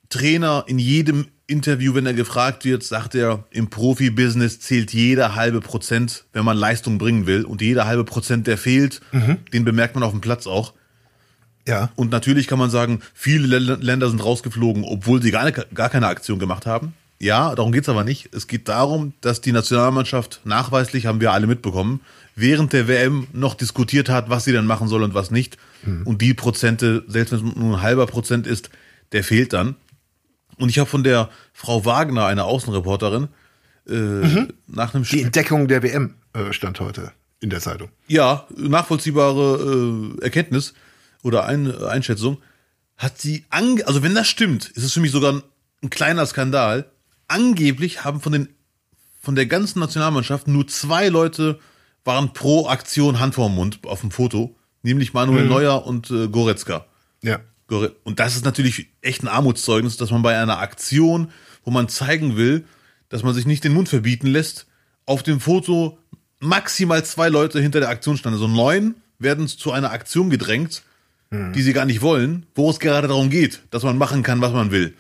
A: Trainer in jedem Interview, wenn er gefragt wird, sagt er, im Profibusiness zählt jeder halbe Prozent, wenn man Leistung bringen will. Und jeder halbe Prozent, der fehlt, mhm. den bemerkt man auf dem Platz auch.
B: Ja.
A: Und natürlich kann man sagen, viele Länder sind rausgeflogen, obwohl sie gar, ne, gar keine Aktion gemacht haben. Ja, darum geht's aber nicht. Es geht darum, dass die Nationalmannschaft nachweislich, haben wir alle mitbekommen, während der WM noch diskutiert hat, was sie denn machen soll und was nicht. Mhm. Und die Prozente, selbst wenn es nur ein halber Prozent ist, der fehlt dann. Und ich habe von der Frau Wagner, einer Außenreporterin, äh, mhm. nach einem
B: Die Entdeckung der WM äh, stand heute in der Zeitung.
A: Ja, nachvollziehbare äh, Erkenntnis oder ein, Einschätzung, hat sie, ange also wenn das stimmt, ist es für mich sogar ein, ein kleiner Skandal. Angeblich haben von den, von der ganzen Nationalmannschaft nur zwei Leute waren pro Aktion Hand vor Mund auf dem Foto, nämlich Manuel mhm. Neuer und äh, Goretzka.
B: Ja.
A: Und das ist natürlich echt ein Armutszeugnis, dass man bei einer Aktion, wo man zeigen will, dass man sich nicht den Mund verbieten lässt, auf dem Foto maximal zwei Leute hinter der Aktion standen. Also neun werden zu einer Aktion gedrängt hm. die sie gar nicht wollen, wo es gerade darum geht, dass man machen kann, was man will.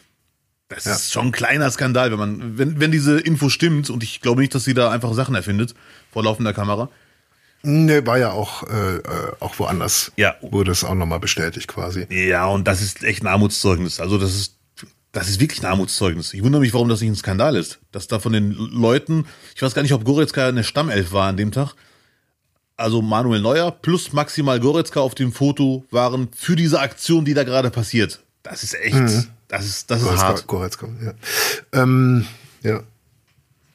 A: Das ja. ist schon ein kleiner Skandal, wenn man, wenn, wenn diese Info stimmt, und ich glaube nicht, dass sie da einfach Sachen erfindet vor laufender Kamera.
B: Ne, war ja auch, äh, äh, auch woanders.
A: Ja.
B: Wurde es auch nochmal bestätigt quasi.
A: Ja, und das ist echt ein Armutszeugnis. Also das ist, das ist wirklich ein Armutszeugnis. Ich wundere mich, warum das nicht ein Skandal ist. Dass da von den Leuten, ich weiß gar nicht, ob Goretzka eine Stammelf war an dem Tag, also Manuel Neuer plus maximal Goretzka auf dem Foto waren für diese Aktion, die da gerade passiert. Das ist echt, mhm. Das ist, das ist
B: Goretzka,
A: hart.
B: Goretzka, ja. Ähm, ja.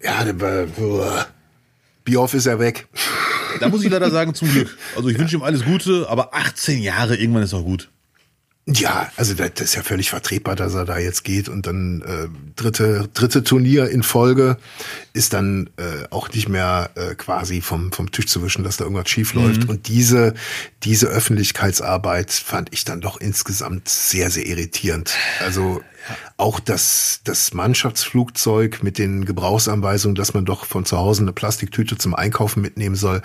B: Ja, der Bioff ist ja weg.
A: Da muss ich leider sagen, zum Glück. Also ich wünsche ihm alles Gute, aber 18 Jahre, irgendwann ist auch gut.
B: Ja, also das ist ja völlig vertretbar, dass er da jetzt geht und dann äh, dritte dritte Turnier in Folge ist dann äh, auch nicht mehr äh, quasi vom vom Tisch zu wischen, dass da irgendwas schief läuft. Mhm. Und diese diese Öffentlichkeitsarbeit fand ich dann doch insgesamt sehr sehr irritierend. Also auch das, das Mannschaftsflugzeug mit den Gebrauchsanweisungen, dass man doch von zu Hause eine Plastiktüte zum Einkaufen mitnehmen soll.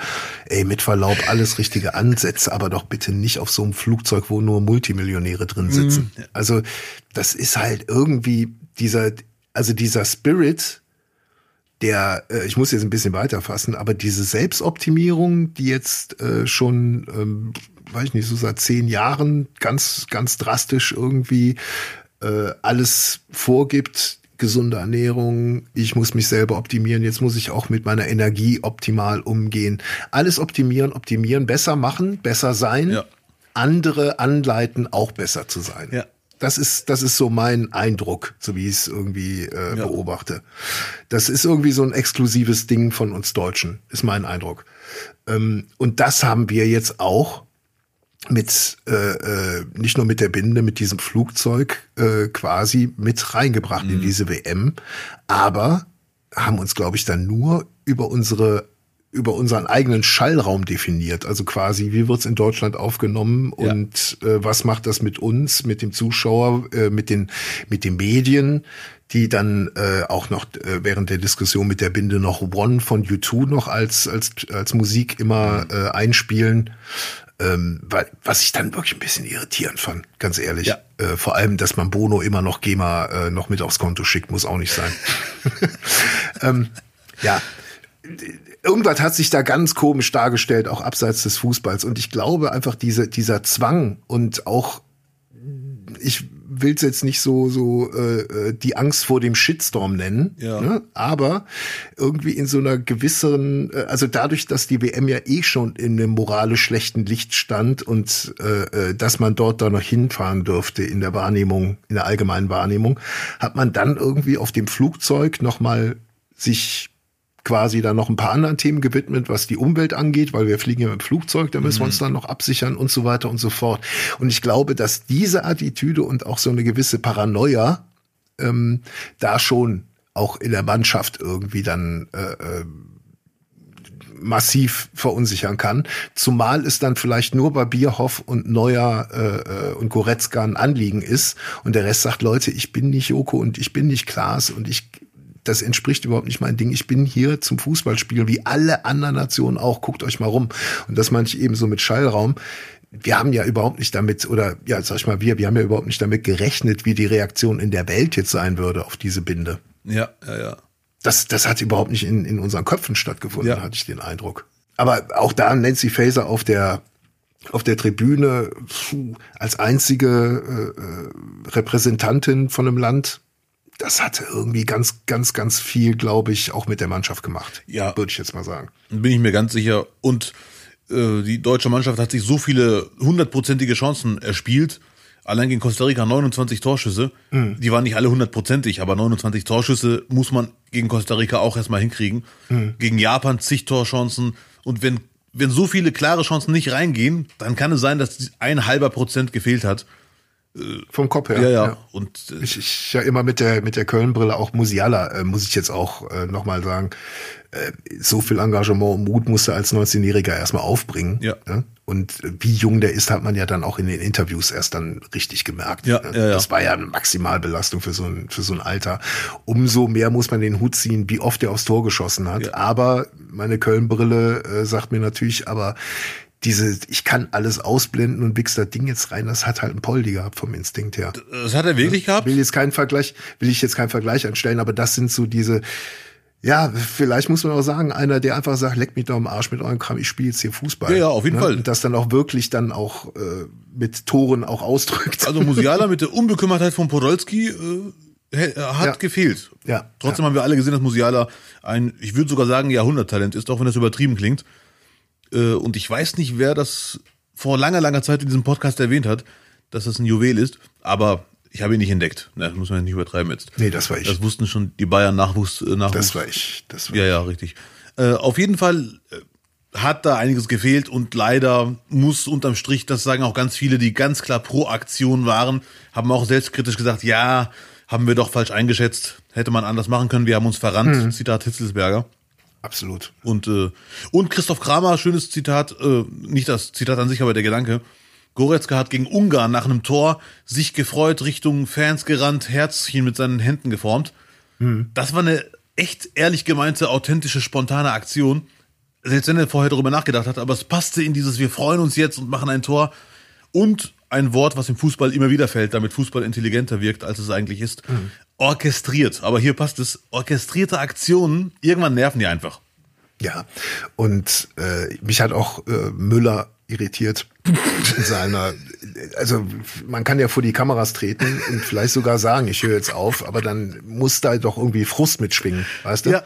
B: Ey, mit Verlaub, alles richtige Ansätze, aber doch bitte nicht auf so einem Flugzeug, wo nur Multimillionäre drin sitzen. Mhm. Also, das ist halt irgendwie dieser, also dieser Spirit, der, äh, ich muss jetzt ein bisschen weiterfassen, aber diese Selbstoptimierung, die jetzt äh, schon, ähm, weiß ich nicht, so seit zehn Jahren ganz, ganz drastisch irgendwie äh, alles vorgibt, gesunde Ernährung, ich muss mich selber optimieren, jetzt muss ich auch mit meiner Energie optimal umgehen. Alles optimieren, optimieren, besser machen, besser sein, ja. andere anleiten, auch besser zu sein. Ja. Das ist, das ist so mein Eindruck, so wie ich es irgendwie äh, ja. beobachte. Das ist irgendwie so ein exklusives Ding von uns Deutschen, ist mein Eindruck. Ähm, und das haben wir jetzt auch mit äh, äh, nicht nur mit der Binde, mit diesem Flugzeug äh, quasi mit reingebracht mhm. in diese WM, aber haben uns, glaube ich, dann nur über unsere über unseren eigenen Schallraum definiert. Also quasi, wie wird's in Deutschland aufgenommen ja. und äh, was macht das mit uns, mit dem Zuschauer, äh, mit den mit den Medien, die dann äh, auch noch äh, während der Diskussion mit der Binde noch One von U2 noch als als als Musik immer mhm. äh, einspielen ähm, weil, was ich dann wirklich ein bisschen irritierend fand, ganz ehrlich. Ja. Äh, vor allem, dass man Bono immer noch GEMA äh, noch mit aufs Konto schickt, muss auch nicht sein. [LAUGHS] ähm, ja, irgendwas hat sich da ganz komisch dargestellt, auch abseits des Fußballs. Und ich glaube einfach, diese, dieser Zwang und auch, ich will es jetzt nicht so so äh, äh, die Angst vor dem Shitstorm nennen, ja. ne? aber irgendwie in so einer gewissen, äh, also dadurch, dass die WM ja eh schon in einem moralisch schlechten Licht stand und äh, äh, dass man dort da noch hinfahren dürfte in der Wahrnehmung, in der allgemeinen Wahrnehmung, hat man dann irgendwie auf dem Flugzeug noch mal sich quasi dann noch ein paar anderen Themen gewidmet, was die Umwelt angeht, weil wir fliegen ja mit dem Flugzeug, da müssen mhm. wir uns mhm. dann noch absichern und so weiter und so fort. Und ich glaube, dass diese Attitüde und auch so eine gewisse Paranoia ähm, da schon auch in der Mannschaft irgendwie dann äh, äh, massiv verunsichern kann. Zumal es dann vielleicht nur bei Bierhoff und Neuer äh, äh, und Goretzka ein Anliegen ist und der Rest sagt, Leute, ich bin nicht Joko und ich bin nicht Klaas und ich das entspricht überhaupt nicht mein Ding. Ich bin hier zum Fußballspielen, wie alle anderen Nationen auch. Guckt euch mal rum. Und das meine ich eben so mit Schallraum. Wir haben ja überhaupt nicht damit, oder ja, sag ich mal, wir, wir haben ja überhaupt nicht damit gerechnet, wie die Reaktion in der Welt jetzt sein würde auf diese Binde.
A: Ja, ja, ja.
B: Das, das hat überhaupt nicht in, in unseren Köpfen stattgefunden, ja. hatte ich den Eindruck. Aber auch da Nancy Faeser auf der auf der Tribüne pfuh, als einzige äh, äh Repräsentantin von einem Land das hatte irgendwie ganz, ganz, ganz viel, glaube ich, auch mit der Mannschaft gemacht. Ja. Würde ich jetzt mal sagen.
A: Bin ich mir ganz sicher. Und äh, die deutsche Mannschaft hat sich so viele hundertprozentige Chancen erspielt. Allein gegen Costa Rica 29 Torschüsse. Mhm. Die waren nicht alle hundertprozentig, aber 29 Torschüsse muss man gegen Costa Rica auch erstmal hinkriegen. Mhm. Gegen Japan zig Torchancen. Und wenn, wenn so viele klare Chancen nicht reingehen, dann kann es sein, dass ein halber Prozent gefehlt hat.
B: Vom Kopf her.
A: Ja, ja. ja. Und
B: äh, ich, ich ja immer mit der mit der Köln-Brille auch Musiala, äh, muss ich jetzt auch äh, nochmal sagen. Äh, so viel Engagement und Mut musste als 19-Jähriger erstmal aufbringen. Ja. Ne? Und äh, wie jung der ist, hat man ja dann auch in den Interviews erst dann richtig gemerkt. Ja, ne? ja, ja. Das war ja eine Maximalbelastung für so ein für so ein Alter. Umso mehr muss man den Hut ziehen, wie oft er aufs Tor geschossen hat. Ja. Aber meine Köln-Brille äh, sagt mir natürlich, aber diese, ich kann alles ausblenden und wichs das Ding jetzt rein, das hat halt ein Poldi gehabt vom Instinkt her.
A: Das hat er wirklich gehabt?
B: Will jetzt keinen Vergleich, will ich jetzt keinen Vergleich anstellen, aber das sind so diese, ja, vielleicht muss man auch sagen, einer, der einfach sagt, leck mich doch am Arsch mit eurem Kram, ich spiele jetzt hier Fußball.
A: Ja, ja, auf jeden ne? Fall.
B: Und das dann auch wirklich dann auch äh, mit Toren auch ausdrückt.
A: Also Musiala mit der Unbekümmertheit von Podolski äh, hat ja. gefehlt. Ja. Trotzdem ja. haben wir alle gesehen, dass Musiala ein, ich würde sogar sagen, Jahrhunderttalent ist, auch wenn das übertrieben klingt. Äh, und ich weiß nicht, wer das vor langer, langer Zeit in diesem Podcast erwähnt hat, dass das ein Juwel ist. Aber Ich habe ihn nicht entdeckt. Das muss man nicht übertreiben jetzt.
B: Nee, das war ich.
A: Das wussten schon die Bayern Nachwuchs. Äh, Nachwuchs.
B: Das war ich. Das war
A: ja, ja, richtig. Äh, auf jeden Fall äh, hat da einiges gefehlt und leider muss unterm Strich, das sagen auch ganz viele, die ganz klar pro Aktion waren, haben auch selbstkritisch gesagt, ja, haben wir doch falsch eingeschätzt, hätte man anders machen können, wir haben uns verrannt, hm. Zitat Hitzelsberger.
B: Absolut.
A: Und, äh, und Christoph Kramer, schönes Zitat, äh, nicht das Zitat an sich, aber der Gedanke. Goretzka hat gegen Ungarn nach einem Tor sich gefreut, Richtung Fans gerannt, Herzchen mit seinen Händen geformt. Hm. Das war eine echt ehrlich gemeinte, authentische, spontane Aktion. Selbst wenn er vorher darüber nachgedacht hat, aber es passte in dieses, wir freuen uns jetzt und machen ein Tor. Und ein Wort, was im Fußball immer wieder fällt, damit Fußball intelligenter wirkt, als es eigentlich ist. Mhm. Orchestriert. Aber hier passt es. Orchestrierte Aktionen, irgendwann nerven die einfach.
B: Ja, und äh, mich hat auch äh, Müller irritiert in seiner, also man kann ja vor die Kameras treten und vielleicht sogar sagen, ich höre jetzt auf, aber dann muss da doch irgendwie Frust mitschwingen, weißt du? Ja.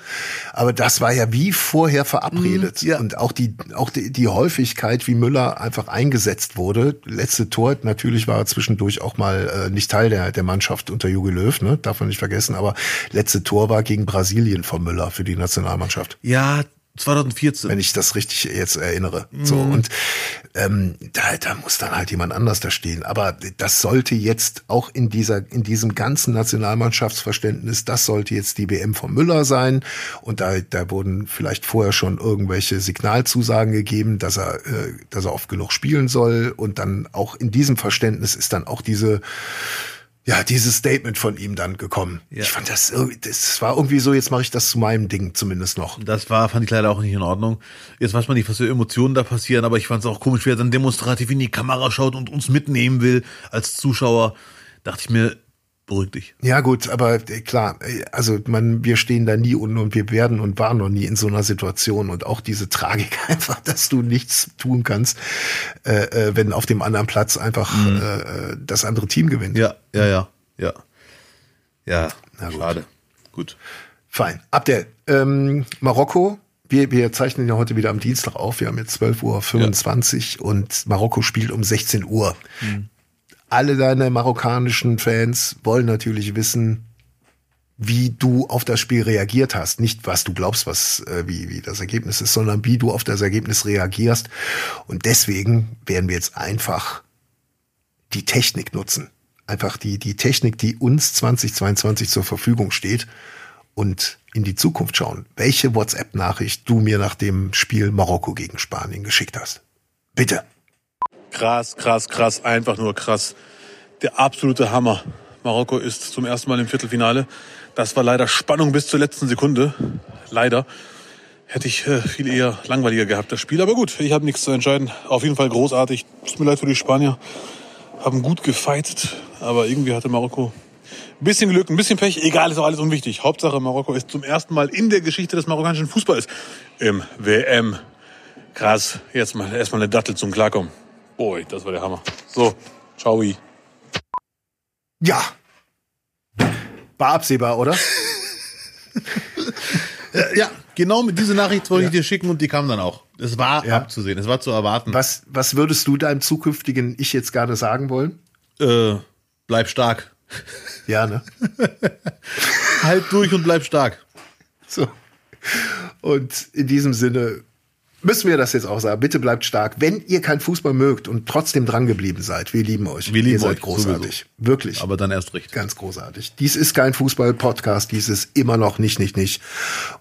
B: Aber das war ja wie vorher verabredet mm, ja. und auch die auch die, die Häufigkeit, wie Müller einfach eingesetzt wurde. Letzte Tor natürlich war er zwischendurch auch mal äh, nicht Teil der der Mannschaft unter Jogi Löw, ne? Darf man nicht vergessen, aber letzte Tor war gegen Brasilien von Müller für die Nationalmannschaft.
A: Ja, 2014.
B: Wenn ich das richtig jetzt erinnere. Mhm. So, und ähm, da, da muss dann halt jemand anders da stehen. Aber das sollte jetzt auch in dieser, in diesem ganzen Nationalmannschaftsverständnis, das sollte jetzt die WM von Müller sein. Und da, da wurden vielleicht vorher schon irgendwelche Signalzusagen gegeben, dass er, äh, dass er oft genug spielen soll. Und dann auch in diesem Verständnis ist dann auch diese ja, dieses Statement von ihm dann gekommen. Ja. Ich fand das irgendwie, das war irgendwie so, jetzt mache ich das zu meinem Ding zumindest noch.
A: Das war, fand ich leider auch nicht in Ordnung. Jetzt weiß man nicht, was für Emotionen da passieren, aber ich fand es auch komisch, wie er dann demonstrativ in die Kamera schaut und uns mitnehmen will als Zuschauer. Dachte ich mir, beruhig dich.
B: Ja gut, aber äh, klar, äh, also man, wir stehen da nie unten und wir werden und waren noch nie in so einer Situation und auch diese Tragik [LAUGHS] einfach, dass du nichts tun kannst, äh, äh, wenn auf dem anderen Platz einfach mhm. äh, das andere Team gewinnt.
A: Ja, ja, ja, ja. Ja, gut. schade. Gut.
B: Fein. Abdel, ähm, Marokko, wir, wir zeichnen ja heute wieder am Dienstag auf. Wir haben jetzt 12.25 Uhr ja. und Marokko spielt um 16 Uhr. Mhm alle deine marokkanischen Fans wollen natürlich wissen, wie du auf das Spiel reagiert hast. Nicht, was du glaubst, was, äh, wie, wie das Ergebnis ist, sondern wie du auf das Ergebnis reagierst. Und deswegen werden wir jetzt einfach die Technik nutzen. Einfach die, die Technik, die uns 2022 zur Verfügung steht und in die Zukunft schauen. Welche WhatsApp-Nachricht du mir nach dem Spiel Marokko gegen Spanien geschickt hast. Bitte.
A: Krass, krass, krass, einfach nur krass. Der absolute Hammer. Marokko ist zum ersten Mal im Viertelfinale. Das war leider Spannung bis zur letzten Sekunde. Leider. Hätte ich äh, viel eher langweiliger gehabt, das Spiel. Aber gut, ich habe nichts zu entscheiden. Auf jeden Fall großartig. Tut mir leid für die Spanier. Haben gut gefeitet. Aber irgendwie hatte Marokko ein bisschen Glück, ein bisschen Pech. Egal, ist auch alles unwichtig. Hauptsache, Marokko ist zum ersten Mal in der Geschichte des marokkanischen Fußballs im WM. Krass. Jetzt mal erstmal eine Dattel zum Klarkommen. Boy, das war der Hammer. So, ciao.
B: Ja. War absehbar, oder? [LAUGHS]
A: ja, genau mit dieser Nachricht wollte ja. ich dir schicken und die kam dann auch. Es war ja. abzusehen, es war zu erwarten.
B: Was, was würdest du deinem zukünftigen Ich jetzt gerade sagen wollen?
A: Äh, bleib stark.
B: Ja, ne?
A: halt durch und bleib stark.
B: So. Und in diesem Sinne müssen wir das jetzt auch sagen. Bitte bleibt stark. Wenn ihr kein Fußball mögt und trotzdem dran geblieben seid, wir lieben euch.
A: Wir lieben
B: ihr seid
A: euch
B: großartig. Sowieso. Wirklich.
A: Aber dann erst recht.
B: Ganz großartig. Dies ist kein Fußball-Podcast. Dies ist immer noch nicht, nicht, nicht.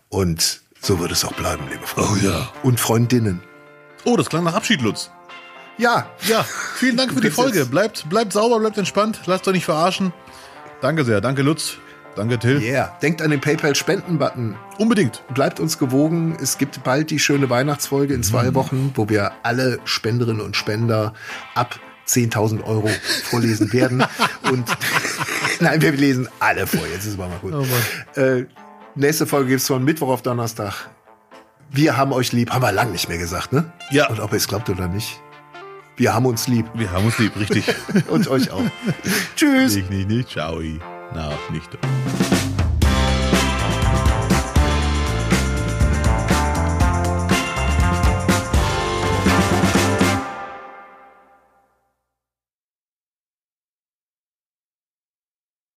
B: Und so wird es auch bleiben, liebe Freunde.
A: Oh ja.
B: Und Freundinnen.
A: Oh, das klang nach Abschied, Lutz.
B: Ja.
A: Ja. Vielen Dank für die Folge. Bleibt, bleibt sauber, bleibt entspannt. Lasst euch nicht verarschen. Danke sehr. Danke, Lutz. Danke, Till.
B: Yeah. Denkt an den PayPal-Spenden-Button.
A: Unbedingt.
B: Bleibt uns gewogen. Es gibt bald die schöne Weihnachtsfolge in zwei mhm. Wochen, wo wir alle Spenderinnen und Spender ab 10.000 Euro [LAUGHS] vorlesen werden. und [LAUGHS] nein, wir lesen alle vor. Jetzt ist es mal gut. Oh äh, nächste Folge gibt es von Mittwoch auf Donnerstag. Wir haben euch lieb. Haben wir lang nicht mehr gesagt, ne?
A: Ja.
B: Und ob ihr es glaubt oder nicht. Wir haben uns lieb.
A: Wir haben uns lieb, richtig. [LAUGHS]
B: und euch auch. Tschüss.
A: Ich nicht, nicht. Ciao. Na, nicht.